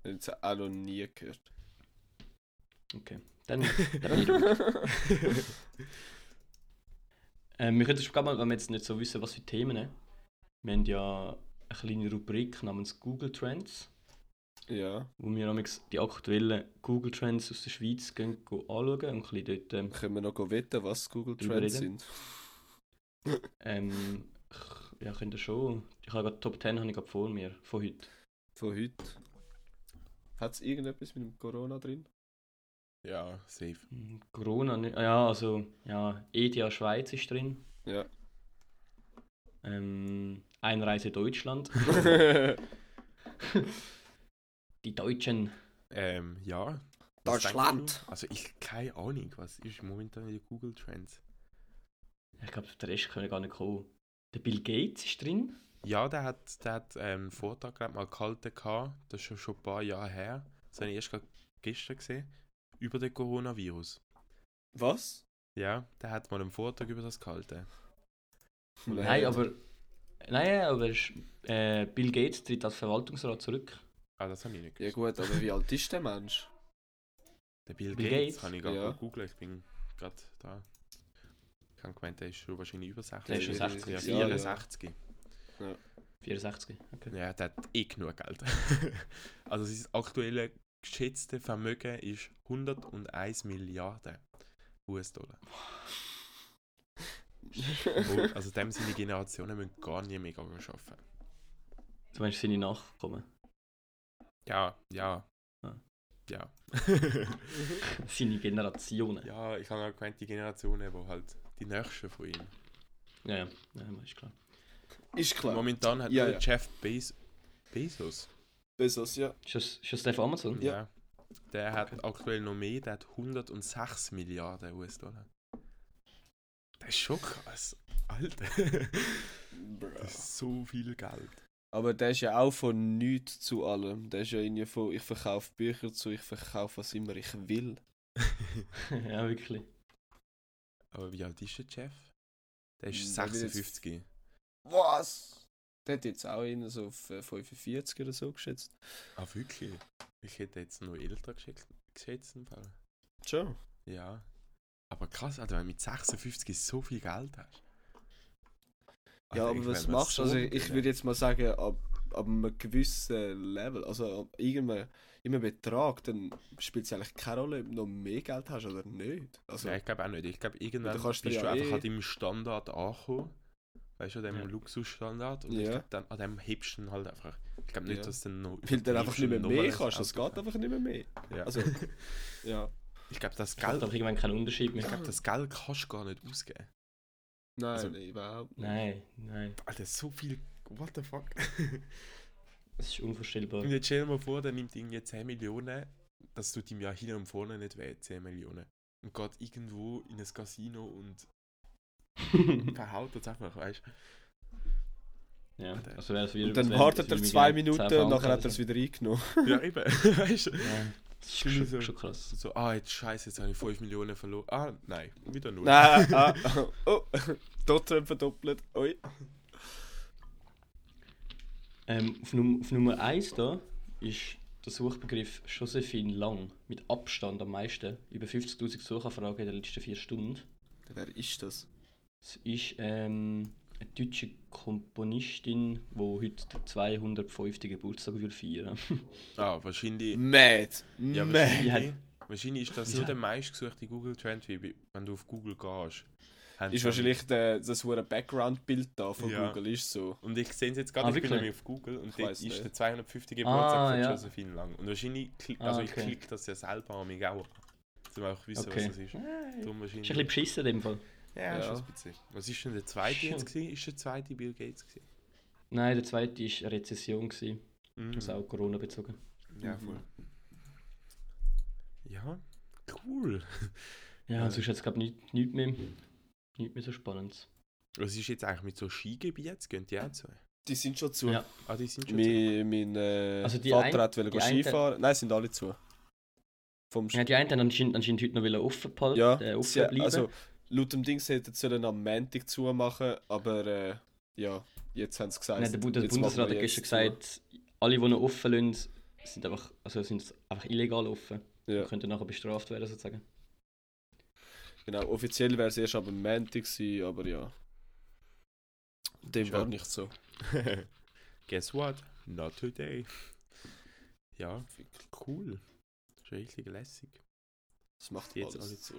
habe jetzt auch noch nie gehört. Okay. Dann, dann ähm, wir könnten schon mal, wenn wir jetzt nicht so wissen, was für Themen. ne? Wir haben ja eine kleine Rubrik namens Google Trends, Ja. wo wir amigs die aktuellen Google Trends aus der Schweiz gehen, gehen anschauen und ein bisschen dort ähm, Können wir noch go wetten, was Google Trends reden? sind? Ähm, ja, könnt ihr schon. Ich habe gerade Top 10 habe ich gerade vor mir, von heute. Von heute. Hat es irgendetwas mit dem Corona drin? Ja, safe. Hm, Corona, nicht- ah ja, also, ja, ETH Schweiz ist drin. Ja. Ähm, Einreise Deutschland. Die Deutschen. Ähm, ja. Deutschland. denkst du? Also ich keine Ahnung, was ist momentan in den Google Trends. Ich glaube, der Rest können gar nicht kommen. Der Bill Gates ist drin. Ja, der hat, der hat ähm, einen Vortrag glaub, mal gehalten, gehabt. das ist schon, schon ein paar Jahre her. Das habe ich erst gerade gestern gesehen. Über den Coronavirus. Was? Ja, der hat mal einen Vortrag über das gehalten. Nein, aber. Nein, aber es ist, äh, Bill Gates tritt als Verwaltungsrat zurück. Ah, das habe ich nicht Ja gewusst. gut, aber wie alt ist der Mensch? Der Bill, Bill Gates, Gates? habe ich gerade Ja. gegoogelt. Ich bin gerade da. Ich habe gemeint, der ist schon wahrscheinlich über 60. Der ist schon Ja, 60, Ja, ja, ja. 64. 64. Okay. Ja, der hat eh genug Geld. also sein aktuelle geschätzte Vermögen ist 101 Milliarden US-Dollar. Also dem seine Generationen müssen gar nie mehr arbeiten. Du meinst seine Nachkommen? Ja, ja. Ah. Ja. Seine Generationen. ja, ich habe auch gemeint, die Generationen, die halt die nächsten von ihm. Ja, ja, ja ist klar. Ist klar. Momentan hat Ja, der ja. Jeff Bez Bezos. Bezos, ja. Ist das, ist das der von Amazon? Ja. Der hat Okay. aktuell noch mehr, der hat 106 Milliarden US-Dollar. Das ist schon krass. Alter. Das ist so viel Geld. Aber der ist ja auch von nichts zu allem. Der ist ja irgendwie von ich verkaufe Bücher zu ich verkaufe was immer ich will. ja, wirklich. Aber wie alt ist der Jeff? Der ist Hm, der wird jetzt- 56. Was? Der hat jetzt auch in so auf äh, 45 oder so geschätzt. Ah, wirklich? Ich hätte jetzt noch älter geschätzt, im Fall. Schon. Ja. Aber krass, Alter, wenn du mit 56 so viel Geld hast. Ja, Alter, aber was machst du? so Also ich würde jetzt mal sagen, ab, ab einem gewissen Level, also irgendeinem, irgendeinem Betrag, dann spielt es eigentlich keine Rolle, ob du noch mehr Geld hast oder nicht. Also, Ja, ich glaube auch nicht. Ich glaube, irgendwann du kannst bist dir du ja einfach eh- an deinem Standard angekommen. Weißt du, an dem Ja. Luxusstandard. Und ich Ja. glaube, dann an dem hebst du dann halt einfach. Ich glaube nicht, Ja. dass du dann noch. weil du dann einfach nicht mehr mehr kannst. Es ein geht einfach nicht mehr mehr. Ja. Also, ja. ich glaube, das Geld. aber irgendwann keinen Unterschied Ich mehr. glaube, das Geld kannst du gar nicht ausgeben. Nein, Also- nein, überhaupt nicht. Nein, nein. Alter, so viel. What the fuck? Das ist unvorstellbar. Und jetzt stell dir mal vor, der nimmt irgendwie 10 Millionen. Das tut ihm ja hin und vorne nicht weh, 10 Millionen. Und geht irgendwo in ein Casino und verhaut das einfach, weißt du? ja, also wäre es wieder. Und dann es wär- wartet er zwei mir gerne 10 Minuten und nachher hat er es wieder eingenommen. Ja, eben. weißt du? Ja, das ist Schon so. schon krass. So, ah, jetzt scheiße, jetzt habe ich 5 Millionen verloren. Ah, nein, wieder null. Nein, ah, oh, Totrem verdoppelt. Oi. Ähm, auf, Num auf Nummer 1 da ist der Suchbegriff Josephine Lang mit Abstand am meisten. Über 50.000 Suchanfragen in den letzten vier Stunden. Wer ist das? Es ist ähm, eine deutsche Komponistin, die heute den 205. Geburtstag will feiern Ah, wahrscheinlich. Mad. Ja, Mad. Wahrscheinlich, wahrscheinlich ist das Die nur der meistgesuchte Google Trend, wie bei- wenn du auf Google gehst. Haben Ist wahrscheinlich der, das hure Background-Bild da von Ja. Google, ist so. Und ich sehe es jetzt gerade, Ah, ich bin wirklich? nämlich auf Google und Ich dort weiss ist nicht. der 250 Geburtstag Ah, von ja. Josephine Lang. Und wahrscheinlich, Ah, also ich okay. klicke das ja selber an mich auch. Um auch wissen, Okay. was es ist. Äh, Darum Ist ein bisschen beschissen in dem Fall. Ja, Ja. schon ein bisschen. Was ist denn der zweite jetzt gewesen? Ist der zweite Bill Gates gewesen? Nein, der zweite war eine Rezession, gewesen, Mhm. also auch Corona bezogen. Ja, Mhm. voll. Ja, cool. Ja, Ja. und sonst jetzt glaube ich nichts nicht mehr, nicht mehr so spannend. Was ist jetzt eigentlich mit so Skigebieten? Gehen die auch zu? Die sind schon zu. Ja. Ah, die sind schon zu. Mein, mein äh, Also die Vater ein- hat wollen die Ski einen- fahren. Nein, sind alle zu. Vom Ja, die einen haben anscheinend, anscheinend heute noch offen behalten, Ja, äh, offen sie, bleiben. also laut dem Ding hätten sie sollen am Montag zumachen, aber äh, ja, jetzt haben sie gesagt. Nein, der, Bu- der Bundesrat hat gestern gesagt, alle, die noch offen lassen, sind einfach, also sind einfach illegal offen. Ja, Und könnten nachher bestraft werden sozusagen. Genau. Offiziell wäre es erst ab dem Montag gewesen, aber ja. Dem Schon. war nicht so. Guess what? Not today. Ja, cool. Das ist richtig lässig. Das macht Jetzt jetzt alle alles zu.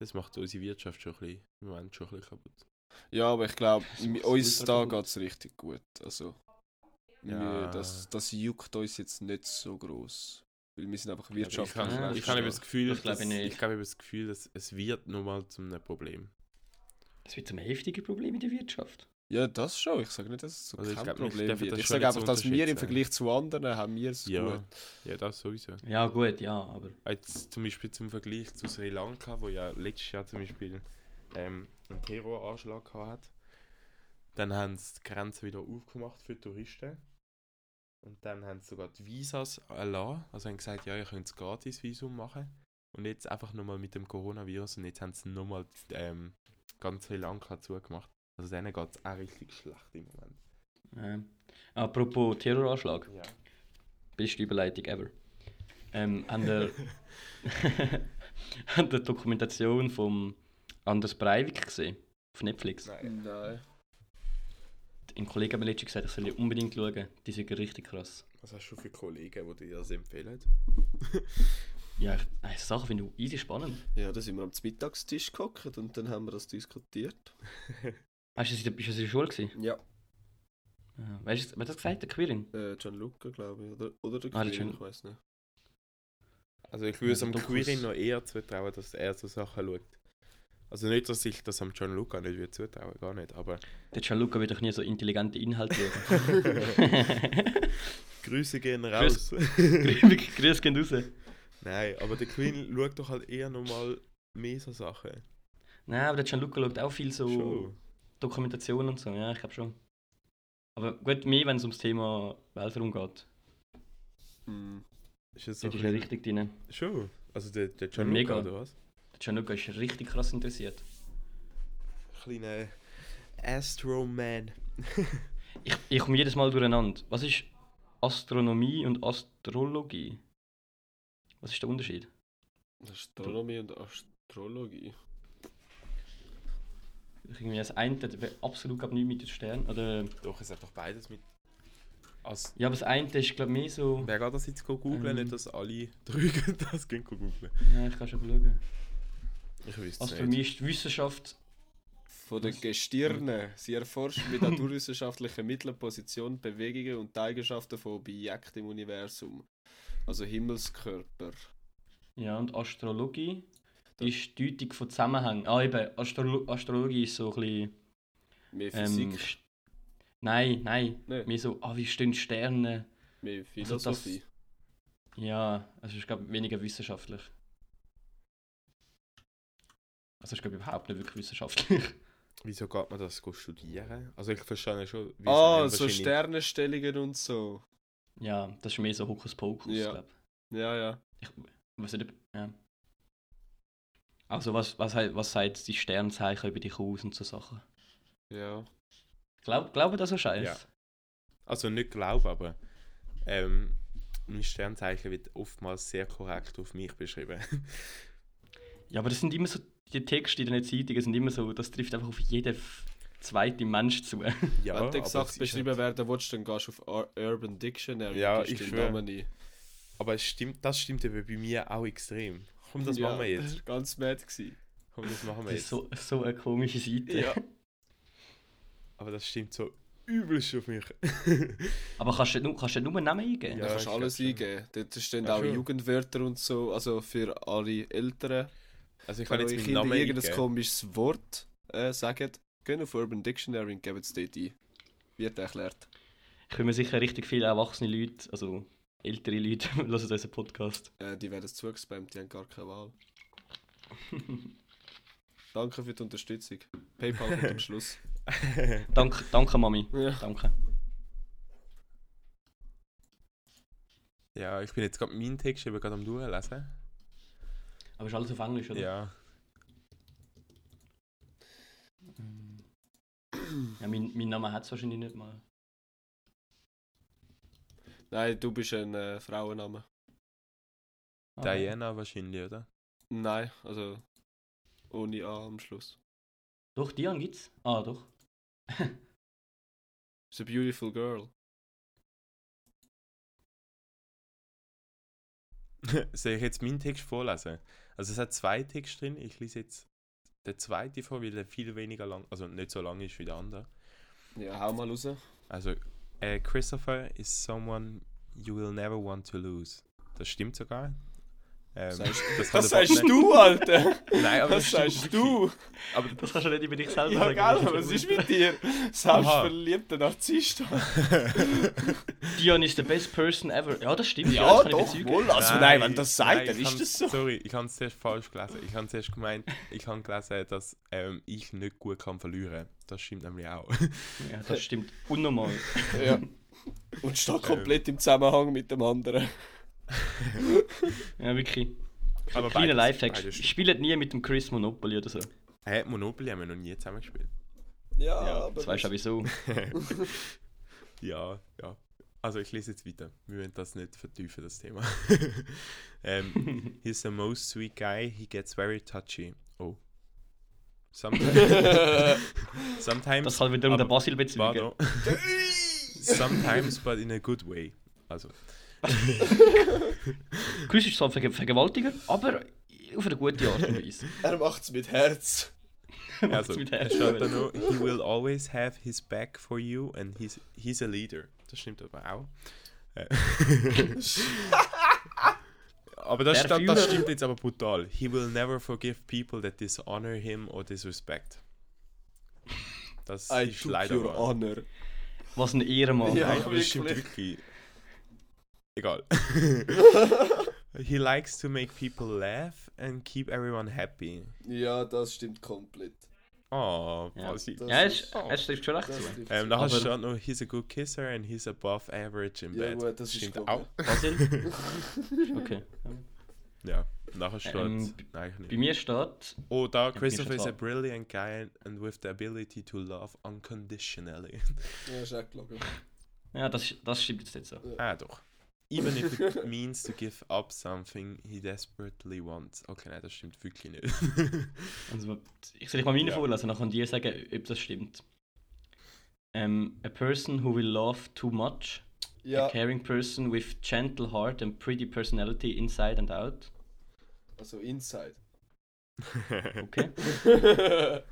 Das macht unsere Wirtschaft schon ein bisschen, im Moment schon ein bisschen kaputt. Ja, aber ich glaube, uns da geht es richtig gut. Also, Ja. wir, das, das juckt uns jetzt nicht so groß. Weil wir sind einfach Ich wirtschaftlich. ich habe ist eben das Gefühl, Das dass, ich nicht. ich habe eben das Gefühl, dass es wird nochmal zu einem Problem. Das wird zum heftigen Problem in der Wirtschaft. Ja, das schon. Ich sage nicht, dass es so Also ich kein glaub, wir Problem dürfen wird. das Ich sage einfach, dass wir im. Vergleich zu anderen haben wir es Ja, gut. ja, das sowieso. Ja gut, ja, aber Jetzt zum Beispiel zum Vergleich zu Sri Lanka, wo ja letztes Jahr zum Beispiel ähm, einen Terroranschlag gehabt hat. Dann haben sie die Grenze wieder aufgemacht für Touristen. Und dann haben sie sogar die Visas erlassen. Also haben gesagt, ja, ihr könnt das Gratis-Visum machen. Und jetzt einfach nochmal mit dem Coronavirus und jetzt haben sie nochmal ähm, ganz Sri Lanka zugemacht. Also denen geht es auch richtig schlecht im Moment. äh, apropos Terroranschlag, Ja. beste Überleitung ever. Ähm, haben der, der Dokumentation vom Anders Breivik gesehen? Auf Netflix. Nein. Nein. Ein Kollege hat mir letztens gesagt, ich soll unbedingt schauen. Die sind richtig krass. Was hast du für Kollegen, die dir das empfehlen? Ja, ich, Sachen finde ich easy spannend. Ja, da sind wir am Mittagstisch gehockt und dann haben wir das diskutiert. Hast du das in der, bist du das in der Schule gewesen? Ja. Ja. Weißt du, wer hat das gesagt? Der Quirin? Äh, Gianluca, glaube ich. Oder, oder der Ah, Quirin, Gian- ich weiß nicht. Also ich würde es Ja, am Dokus. Quirin noch eher zutrauen, dass er so Sachen schaut. Also nicht, dass ich das am Gianluca nicht würde zutrauen, gar nicht, aber... Der Gianluca wird doch nie so intelligente Inhalte schauen. Grüße gehen raus. Wirklich, Grüß gehen raus. Nein, aber der Queen schaut doch halt eher nochmal mehr so Sachen. Nein, aber der Gianluca schaut auch viel so Schon. Dokumentation und so. Ja, ich glaube schon. Aber gut, mehr, wenn es ums Thema Weltraum geht. Hm. Ist das Da so ist richtig drin. Schon. Also der, der Gianluca mega. oder was? Gianluca ist richtig krass interessiert. Kleiner Astro-Man. Ich, ich komme jedes Mal durcheinander. Was ist Astronomie und Astrologie? Was ist der Unterschied? Astronomie und Astrologie. Irgendwie das eine hat absolut glaub, nichts mit den Sternen. Oder, Doch, es hat doch beides mit... Als ja, aber das eine ist glaube ich mehr so... Wer geht das jetzt googeln? Ähm. Nicht, dass alle drücken das gehen googeln. Ja, ich kann schon schauen. Ich wüsste es Astronomie nicht. ist die Wissenschaft. Von den Gestirnen. Sie erforscht mit naturwissenschaftlichen Mitteln Position, Bewegungen und Eigenschaften von Objekten im Universum. Also Himmelskörper. Ja, und Astrologie Da- ist die Deutung von Zusammenhängen. Ah, eben, Astrolo Astrologie ist so ein bisschen. Mehr Ähm, Physik, st- nein, nein. Nein. Mehr so, ah, wie stehen Sterne? mehr also das- Philosophie. Ja, also ist, glaube weniger wissenschaftlich. Also ist, glaube überhaupt nicht wirklich wissenschaftlich. Wieso geht man das go studieren? Also ich verstehe schon... wieso Ah, so wahrscheinlich- Sternenstellungen und so. ja, das ist mehr so Hokuspokus, Ja. glaube Ja, ja. ich. Was nicht, ja. Also, was, was, was sagt die Sternzeichen über dich aus und so Sachen? Ja. Glaub, glaube das so Scheiß? Ja. Also nicht glaube, aber ähm, mein Sternzeichen wird oftmals sehr korrekt auf mich beschrieben. Ja, aber das sind immer so, die Texte in den Zeitungen sind immer so, das trifft einfach auf jeden zweiten Mensch zu. ja, Wenn du gesagt beschrieben halt- werden willst, dann gehst du auf Ur- Urban Dictionary Ja, ich den schwör. Namen ein. Aber es stimmt, das stimmt eben bei mir auch extrem. Komm, das ja, machen wir jetzt. das war ganz mad. Gewesen. Komm, das machen wir Das ist jetzt. so, so eine komische Seite. Ja. Aber das stimmt so übelst auf mich. Aber kannst du, kannst du nur Namen eingeben? Ja, kannst du ich alles eingeben. Dort stehen Ja, auch schon. Jugendwörter und so, also für alle Älteren. Also ich kann Wenn jetzt meinen Kinder Namen irgendein eingeben. komisches Wort äh, sagen, gehen auf Urban Dictionary und geben es dort ein. Wird erklärt. Ich bin mir sicher, richtig viele erwachsene Leute, also ältere Leute, hören unseren Podcast. Äh, die werden zugespammt, die haben gar keine Wahl. Danke für die Unterstützung. PayPal kommt am Schluss. Danke, danke Mami. Ja. Danke. Ja, ich bin jetzt gerade meinen Text eben gerade am durchlesen. Aber ist alles auf Englisch, oder? Ja. ja mein, mein Name hat es wahrscheinlich nicht mal. Nein, du bist ein äh, Frauenname. Ah, Diana wahrscheinlich, oder? Nein, also ohne A am Schluss. Doch, Dian gibt's? Ah, doch. It's a beautiful girl. Soll ich jetzt meinen Text vorlesen? Also es hat zwei Texte drin. Ich lese jetzt den zweiten vor, weil er viel weniger lang, also nicht so lang ist wie der andere. Ja, hau mal raus. Also, äh, Christopher is someone you will never want to lose. Das stimmt sogar. Ähm, Sagst- das kann Das sagst du, Alter! Nein, aber Das das, sagst du! Aber Das kannst du nicht über dich selber Ja, sagen. gell, was ist mit dir? Selbstverliebter Narzisst. Dion is the best person ever. Ja, das stimmt. Ja, das kann ich doch, wohl. Also nein, wenn das sagt, nein, dann ist kann- das so. Sorry, ich habe es zuerst falsch gelesen. Ich habe zuerst gemeint, ich habe gelesen, dass ähm, ich nicht gut kann verlieren. Das stimmt nämlich auch. Ja, das stimmt. Unnormal. Ja. Und steht komplett im Zusammenhang mit dem anderen. Ja, wirklich. Aber Kleiner Lifehack. Spielt nie mit dem Chris Monopoly oder so. Hä, Monopoly haben wir noch nie zusammen gespielt. Ja, Ja, aber das weißt du wieso. Ja, ja. Also ich lese jetzt weiter. Wir wollen das nicht vertiefen, das Thema. ähm, he's the most sweet guy. He gets very touchy. Oh. Sometimes, sometimes Das kann wiederum der Basil. Pardon. Sometimes, but in a good way. Also, Chris ist zwar Verge Vergewaltiger, aber auf eine gute Art und Weise. er macht es mit Herz. also mit es Herz. steht da noch, he will always have his back for you and he's, he's a leader. Das stimmt aber auch. Äh, aber das, das Führer. stimmt jetzt aber brutal. He will never forgive people that dishonor him or disrespect. Das I ist leider your honor. Was ein Ehrenmann. Ja. Nein, aber das stimmt wirklich. Egal. he likes to make people laugh and keep everyone happy. Ja, das stimmt komplett. Oh, Ja, das ja ist- es trifft schon recht zu. Ähm, nachher steht noch, he's a good kisser and he's above average in Ja, bed. gut, das stimmt auch. Okay. Ja, nachher steht Ähm, eigentlich Bei mir steht, Oh, da, Christopher is a brilliant guy and with the ability to love unconditionally. Ja, ist auch gelogen. ja, das, das stimmt jetzt nicht so. ah, doch. Even if it means to give up something he desperately wants. Okay, nein, das stimmt wirklich nicht. Also, ich soll ich mal meine Ja. vorlesen, dann kann dir sagen, ob das stimmt. Ähm, a person who will love too much. A Ja, caring person with gentle heart and pretty personality inside and out. also Inside. Okay.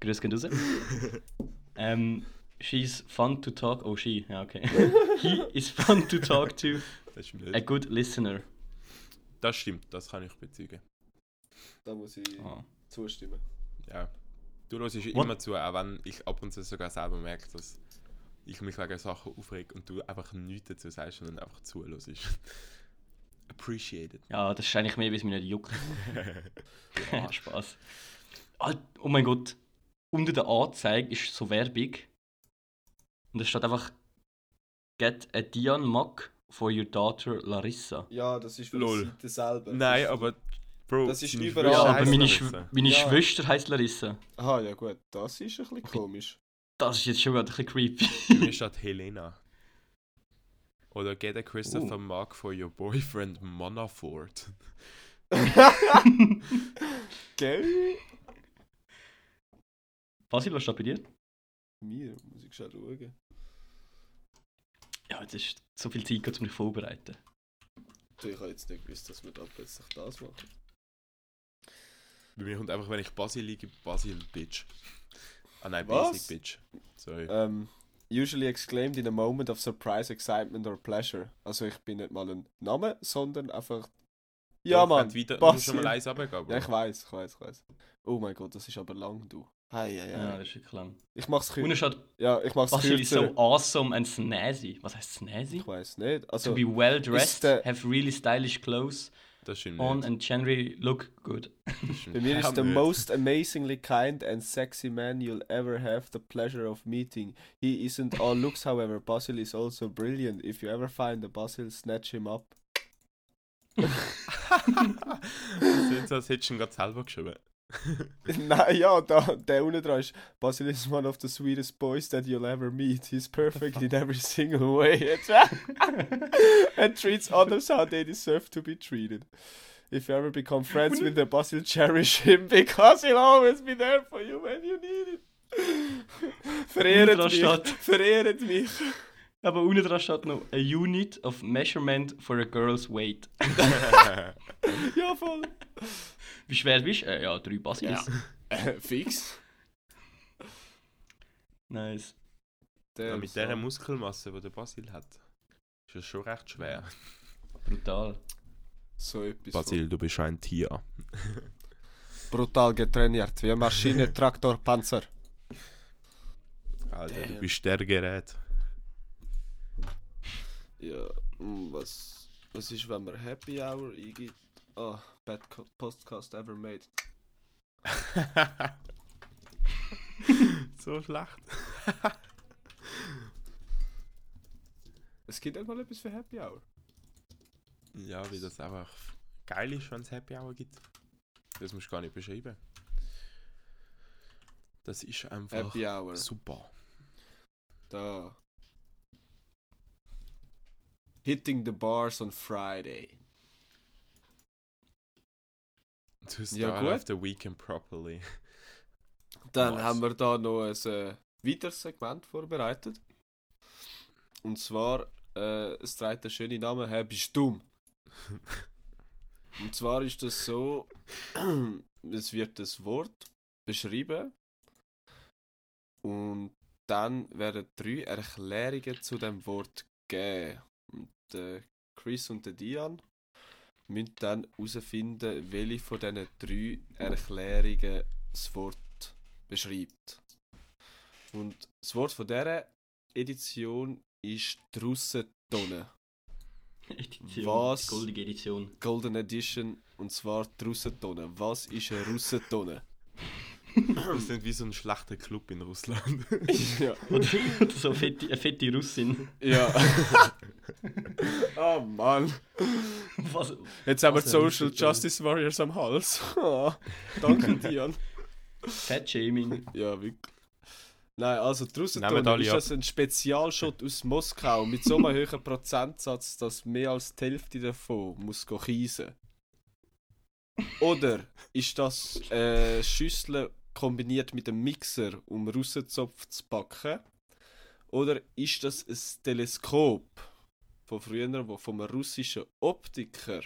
Grüß gehen raus. Ähm, she's fun to talk. Oh, she. Ja, okay. He is fun to talk to. das stimmt A good listener. Das stimmt, das kann ich bezeugen. Da muss ich Ah. zustimmen. Ja. Du hörst What? immer zu, auch wenn ich ab und zu sogar selber merke, dass ich mich wegen Sachen aufrege und du einfach nichts dazu sagst, sondern einfach zuhörst. Appreciated. Ja, das ist eigentlich mehr, wie es mich nicht juckt. Ja, Spaß. Alt, oh mein Gott. Unter der Anzeige ist so Werbung. Und es steht einfach: Get a Dion Mug for your daughter Larissa. Ja, das ist von Lol. Seite selber. Nein, Das aber Bro, Das ist überall. Ja, aber meine. Schw meine Ja. Schwester heißt Larissa. Aha, ja gut, das ist ein bisschen komisch. Das ist jetzt schon gerade ein bisschen creepy. Mir steht Helena. Oder get a Christopher Oh. Mark for your boyfriend Manafort. Gell? Basil, was steht bei dir? Mir, muss ich schon schauen. Ja, jetzt ist so viel Zeit, um mich vorzubereiten. Du, Ich habe jetzt nicht gewusst, dass wir da plötzlich das machen. Bei mir kommt einfach, wenn ich Basil liege, Basil Bitch. Ah nein, Was? Basic Bitch. Sorry. Ähm, usually exclaimed in a moment of surprise, excitement or pleasure. Also ich bin nicht mal ein Name, sondern einfach... Ja, Doch, Mann, Wieder, Basil. musst schon mal eins runtergehen. Ja, ich weiß, ich weiß, ich weiß. Oh mein Gott, das ist aber lang, du. Hey, hey, Ja, das ist wirklich lang. Ich mach's Und kürzer. er steht, Ja, ich mach's Basil is kürzer. so awesome and snazzy. Was heißt snazzy? Ich weiß nicht. To Also, be well dressed, der- have really stylish clothes Das stimmt on nicht. and generally look good. Das stimmt bei mir ist nicht. most amazingly kind and sexy man you'll ever have the pleasure of meeting. He isn't all looks, however. Basil is also brilliant. If you ever find a Basil, snatch him up. Das sind so, als hättest du ihn gerade selber geschrieben. Nein, ja, da, der unten dran ist Basil is one of the sweetest boys that you'll ever meet. He's perfect in every single way. and treats others how they deserve to be treated. If you ever become friends with the Basil, cherish him because he'll always be there for you when you need it. Verehret mich. steht- Verehret mich. Aber unten dran steht noch a unit of measurement for a girl's weight. Ja, voll. Wie schwer bist du? Äh, ja, drei Basilis. Äh, fix. Nice. ja, mit dieser Muskelmasse, die der Basil hat, ist es schon recht schwer. Brutal. So etwas. Basil, du bist ein Tier. Brutal getrainiert. Wie Maschine, Traktor, Panzer. Alter, du Damn. bist der Gerät. Ja, mm, was, was ist, wenn man Happy Hour eingibt? Ah, bad podcast ever made. so schlecht. Es gibt mal etwas für Happy Hour. Ja, wie das einfach geil ist, wenn es Happy Hour gibt. Das musst du gar nicht beschreiben. Das ist einfach super. Da. Hitting the bars on Friday. To Ja, start gut. off the weekend properly. Dann haben wir da noch ein äh, weiteres Segment vorbereitet. Und zwar, äh, es trägt den schönen Namen, hey, bist du dumm? Und zwar ist das so, es wird das Wort beschrieben und dann werden drei Erklärungen zu dem Wort gegeben. Und der Chris und der Dian müssen dann herausfinden, welche von diesen drei Erklärungen das Wort beschreibt. Und das Wort von dieser Edition ist die Russentonne. Edition. Was? Die goldige Edition. Golden Edition und zwar die Russentonne. Was ist eine Russentonne? Das sind wie so ein schlechter Club in Russland. ja. Oder, oder so eine fette, eine fette Russin. ja. oh Mann. Was? Jetzt haben wir Social. Justice Warriors am Hals. Ah, Danke, Dian. Fat-Shaming. Ja, wirklich. Nein, also die ist das ein Spezialshot aus Moskau mit so einem hohen Prozentsatz, dass mehr als die Hälfte davon muss go kiesen. Oder ist das äh, Schüssel kombiniert mit einem Mixer, um Russenzopf zu backen? Oder ist das ein Teleskop von früher, wo vom russischen Optiker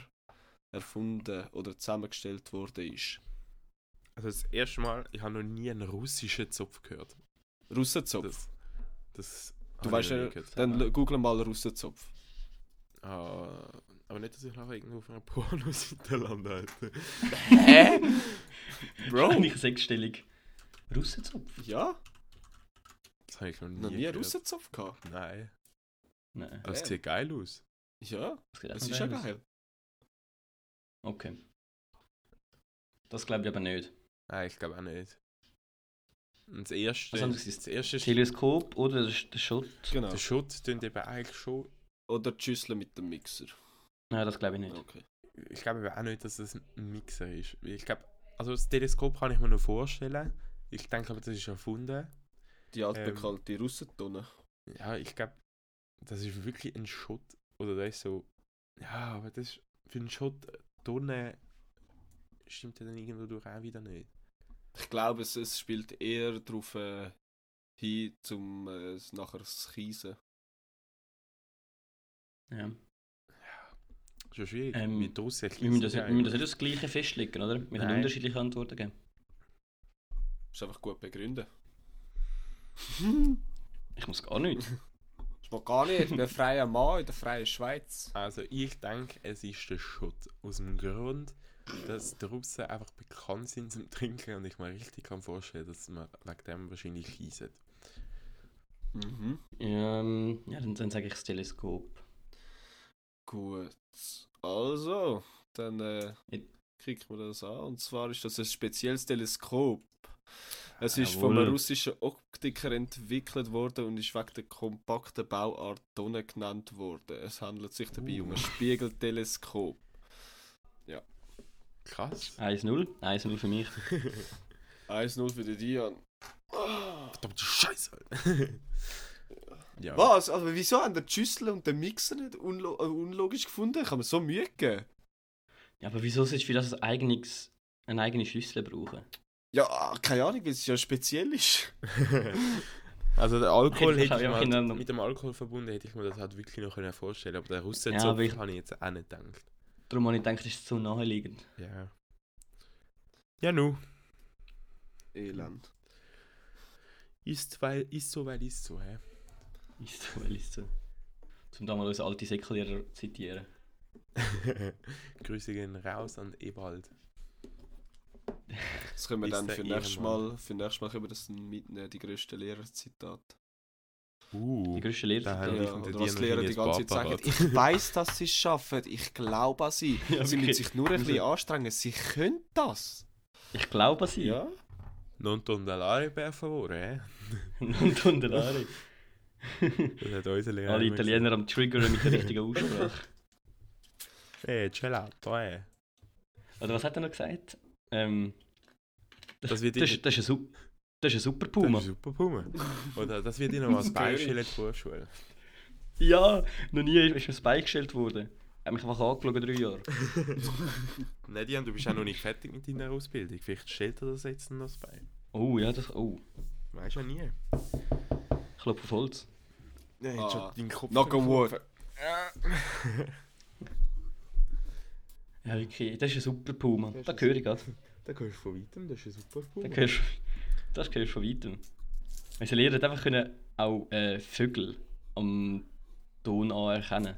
erfunden oder zusammengestellt worden ist? Also das erste Mal, ich habe noch nie einen russischen Zopf gehört. Russenzopf. Das, das Du weißt ja, dann google mal Russenzopf. Ah, aber nicht, dass ich nachher irgendwo auf einer Pornoseite lande. Alter. Hä? Bro? Eigentlich sechsstellig. Russenzopf? Ja? Das habe ich noch nie, Noch nie gehört. Russenzopf gehabt? Nein. Nein. Aber es sieht geil aus. Ja, Das das ist ja geil. Okay. Das glaube ich aber nicht. Nein, ich glaube auch nicht. Und das erste, anderes das ist erste ist, Teleskop oder der Sch- der Shot? Genau. der Schutz tönt eben eigentlich schon. Oder die Schüssel mit dem Mixer. Nein, das glaube ich nicht. Okay. Ich glaube auch nicht, dass das ein Mixer ist. Ich glaube, also das Teleskop kann ich mir noch vorstellen. Ich denke aber, das ist erfunden. Die altbekannte Russentonne. Ja, ich glaube, das ist wirklich ein Shot. Oder das ist so. Ja, aber das ist für einen Shot Tonne stimmt ja dann irgendwo durch auch wieder nicht. Ich glaube, es, es spielt eher darauf äh, hin, zum äh, es nachher zu kiesen. Ja. Schon schwierig. Ähm, Mit müssen das, wir müssen das nicht das Gleiche festlegen, oder? Wir können unterschiedliche Antworten geben. Ist einfach gut begründen. Ich muss gar nicht. Ich mag gar nicht, ich bin ein freier Mann in der freien Schweiz. Also ich denke, es ist der Schutt. Aus dem Grund, dass die Russen einfach bekannt sind zum Trinken und ich mir richtig kann vorstellen, dass man wegen dem wahrscheinlich leisen. Mhm. ähm, ja, dann, dann sage ich das Teleskop. Gut. Also, dann äh, kriegen wir das an. Und zwar ist das ein spezielles Teleskop. Es ist Jawohl. vom russischen Optiker entwickelt worden und ist wegen der kompakten Bauart Donne genannt worden. Es handelt sich dabei um ein Spiegelteleskop. Krass. 1-0. 1-0 für mich. 1-0 für den Dian. Verdammte Scheiße. Ja. Was? Aber wieso haben die Schüssel und den Mixer nicht unlo äh, unlogisch gefunden? Ich habe mir so Mühe gegeben. Ja, aber wieso sollst du für das ein eigenes, eine eigene Schlüssel brauchen? Ja, keine Ahnung, weil es ja speziell ist. Also der Alkohol Hätte ich hätte ich auch mir halt, mit dem Alkohol verbunden, hätte ich mir das halt wirklich noch können vorstellen aber der Russen Ja, aber ich- habe ich jetzt auch nicht gedacht. Darum habe ich gedacht, das ist zu naheliegend. Ja. Ja, nu. Elend. Ist, weil, ist so, weil ist so, hä? Ist so, weil ist so. Zum da mal unseren alten Säckelehrer zitieren. Grüße gehen raus an Ebald. Das können wir Ist dann für nächstes. Mal, für nächstes Mal können wir das mitnehmen, die grössten Lehrerzitate. Uh, Die größte Lehrer. da haben Ja, Ja, oder die was die Lehrer die ganze Zeit sagen, ich weiß, dass sie es schaffen, ich glaube an sie. Ja, sie müssen sich nur ein bisschen anstrengen, sie können das. Ich glaube an sie. Non tondalare per favore, hä? Non tondolare. Das hat unser Lehrer Alle Italiener am Triggern mit der richtigen Aussprache. Hey, gelato, eh. Oder was hat er noch gesagt? Ähm, das, Das wird das, ist- das, ist ein, das ist ein super Das Puma. ist super Puma. Oder das wird ihnen als König. Beispiel in der Vorschule. Ja, noch nie ist mir das Bein gestellt worden. Er hat mich einfach angeschaut, drei Jahre. Nein, Dian, du bist auch noch nicht fertig mit deiner Ausbildung. Vielleicht stellt er das jetzt noch bei. Oh ja, das. Oh, Weißt du ja nie. Ich klopfe auf Holz. Ja, Ah, schon deinen Kopf. Knock on wood. Ja, wirklich, das ist ein super Puma. Das ist Da höre ich gerade. Da gehst du von weitem, das ist ein super Da Puma. hörst Das hörst du von weitem. Unsere Lehrer einfach können auch äh, Vögel am Ton anerkennen.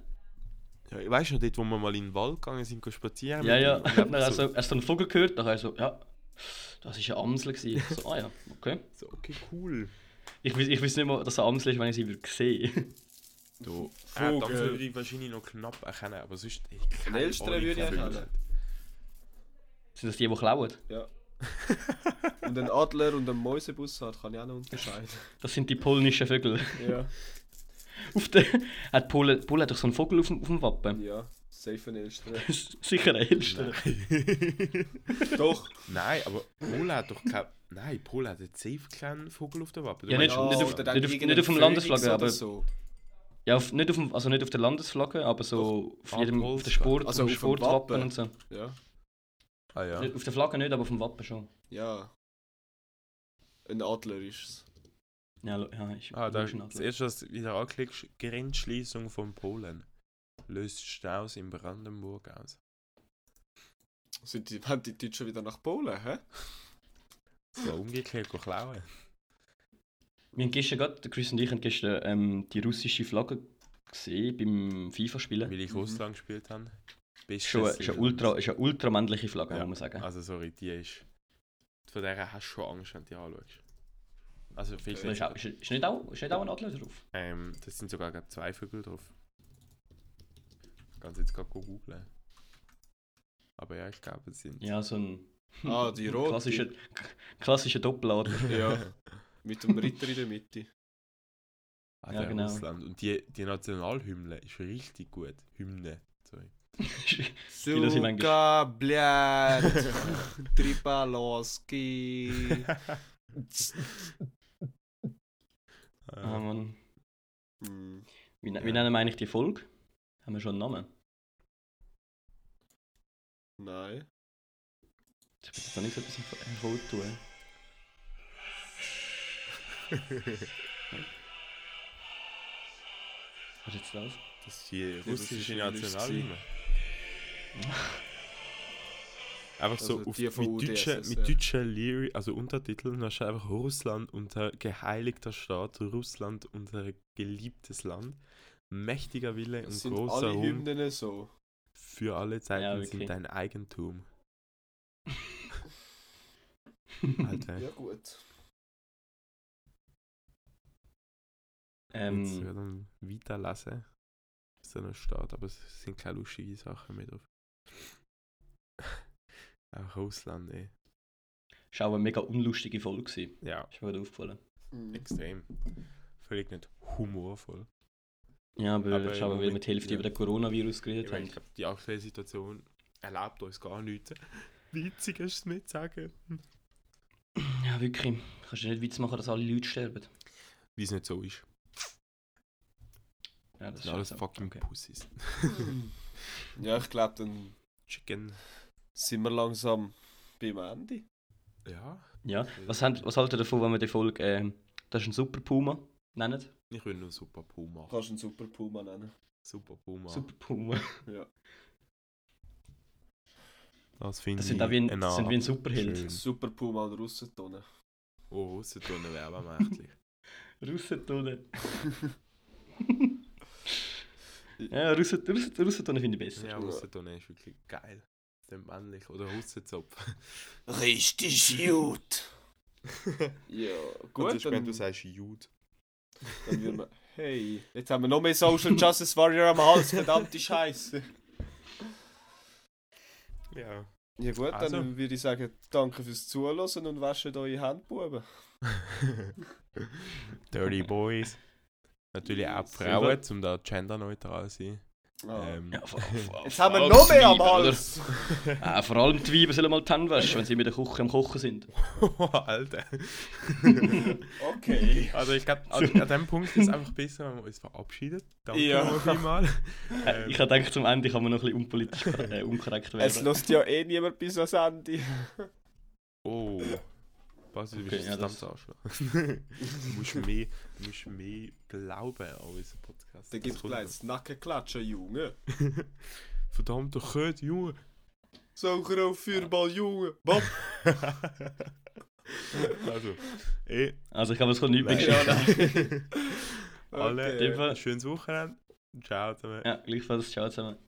Ja, weißt du noch, dort, wo wir mal in den Wald gegangen sind, spazieren? Ja, ja. Dann einfach hast du du einen Vogel gehört, dann hast du so, ja, das war eine Amsel. gewesen. Ich So, ah ja, okay. so, okay, cool. Ich, weiß- ich weiß nicht mal, dass eine Amsel ist, wenn ich sie würde sehen. Du, Vogel. äh, Dampfer würde ich wahrscheinlich noch knapp erkennen, aber sonst... Elstern würde ich erkennen. Sind das die, die klauen? Ja. und ein Adler und ein Mäusebus hat, kann ich auch noch unterscheiden. Das sind die polnischen Vögel. Ja. Auf der, hat Polen, Polen hat doch so einen Vogel auf dem, auf dem Wappen. Ja, safe ein Elstern. Sicher ein Elster. Doch. Nein, aber Polen hat doch kein... Nein, Polen hat jetzt safe keinen Vogel auf der Wappe. Du Ja, nicht- nicht auf- nicht auf- nicht auf dem Landesflagge, oder aber- So. Ja, auf, nicht, auf dem, also nicht auf der Landesflagge, aber so auf, Ah, jedem, auf der Sport, Also auf auf Sportwappen Wappen. und so. Ja. Ah ja. Auf der Flagge nicht, aber auf dem Wappen schon. Ja. Ein Adler ist es. Ja, ja ist, Ah, da, ist ein das Adler. erste, was du wieder anklickst, Grenzschließung von Polen. Löst Staus in Brandenburg aus. Sind die, die Deutschen wieder nach Polen, hä? So umgekehrt go klauen. Wir haben gestern gerade, der Chris und ich haben gestern ähm, die russische Flagge gesehen beim FIFA-Spielen. Weil ich Mhm. Russland gespielt habe. Bist Ist schon, ist eine ultra, ist eine ultramännliche Flagge, Ja. muss man sagen. Also sorry, die ist... Von der hast du schon Angst, wenn du die anschaust. Also viel ist, auch, ist, ist, nicht auch, ist nicht auch ein Adler drauf? ähm, Das sind sogar gerade zwei Vögel drauf. Kannst jetzt gerade googeln. Aber ja, ich glaube, es sind... Ja, so ein Ah, die rote. klassischer, klassischer Doppeladler. Ja. Mit dem Ritter in der Mitte. Ah, Ja, genau. Russland. Und die, die Nationalhymne ist richtig gut. Hymne, sorry. Suka, blad, Tripaloski. ah, Mann. Hm. Wie, Ja. wie nennen wir eigentlich die Folge? Haben wir schon einen Namen? Nein. Ich habe jetzt noch nicht so etwas hervortun. Was ist jetzt das? Das ist die russische Nationalhymne. Einfach so Also auf, mit, UdSSR. deutschen, mit deutschen Lyri also Untertiteln, da ist einfach Russland unser geheiligter Staat, Russland unser geliebtes Land, mächtiger Wille und Das sind großer alle Ruhm Hymnen so. für alle Zeiten Ja, sind dein Eigentum. Alter, Ja gut. jetzt ähm, wird dann weiterlassen. Ist da noch Staat, aber es sind keine lustigen Sachen mehr drauf. Auch Russland, ey. ist auch eine mega unlustige Folge gewesen. Ja, Ist mir gerade aufgefallen. Mhm. extrem. Völlig nicht humorvoll. Ja, aber, Aber ist aber weil wir die Hälfte ja. über den Coronavirus Ich, geredet meine, haben. ich glaube, die aktuelle Situation erlaubt uns gar nichts. Witzig ist es nicht sagen. Ja, wirklich. Kannst du nicht Witz machen, dass alle Leute sterben. Wie es nicht so ist. Ja, Das das sind alles so. fucking Okay. Pussys. Ja, ich glaube, dann Chicken. sind wir langsam beim Ende. Ja, Ja, was, haben, was haltet ihr davon, wenn wir die Folge ähm, «Das ist ein Super Puma» nennen? ich will nur Super Puma. Kannst du einen Super Puma nennen. Super Puma. Super Puma. Ja. Das finde Das ich sind auch wie ein, sind wie ein Superheld. schön. Super Puma und Russentonne. Oh, Russentonne wäre aber mächtig. Russentonne. ja, Russen- Russen- Russentonne finde ich besser. ja, Russentonne ist wirklich geil. Dann männlich. Oder Russenzopf. Richtig gut. ja, Gut, gut, das wenn du sagst Jude. dann würden wir... Hey, jetzt haben wir noch mehr Social Justice Warrior am Hals, verdammte Scheiße. Ja. Ja gut, Also. dann würde ich sagen, danke fürs Zuhören und waschen eure Hände, Buben. Dirty Boys. Natürlich auch. Frauen, um da genderneutral zu sein. Ähm, Ja, vor, vor, Jetzt haben wir noch mehr am Hals. Ah, vor allem die Weiber sollen mal die Hände waschen, wenn sie mit der Küche am Kochen sind. Alter. Okay. Also ich glaube, an, an dem Punkt ist es einfach besser, wenn wir uns verabschieden. Danke Ja. noch vielmal. Äh, ich habe gedacht, zum Ende kann man noch ein bisschen unpolitisch äh, unkorrekt Es werden. lässt ja eh niemand bis ans Ende. Oh. Ist Okay, das ja, das- Arschloch? du, musst mehr, musst mehr glauben an unseren Podcast. Da gibt es gleich das Nackenklatschen, Junge. Verdammter Köt, Junge. Sauger auf Feuerball, Junge. Bob. Also, eh, Also ich glaube, es kommt nicht mehr alle Fall- schönes Wochenende. Ciao zusammen. Ja, gleichfalls. Ciao zusammen.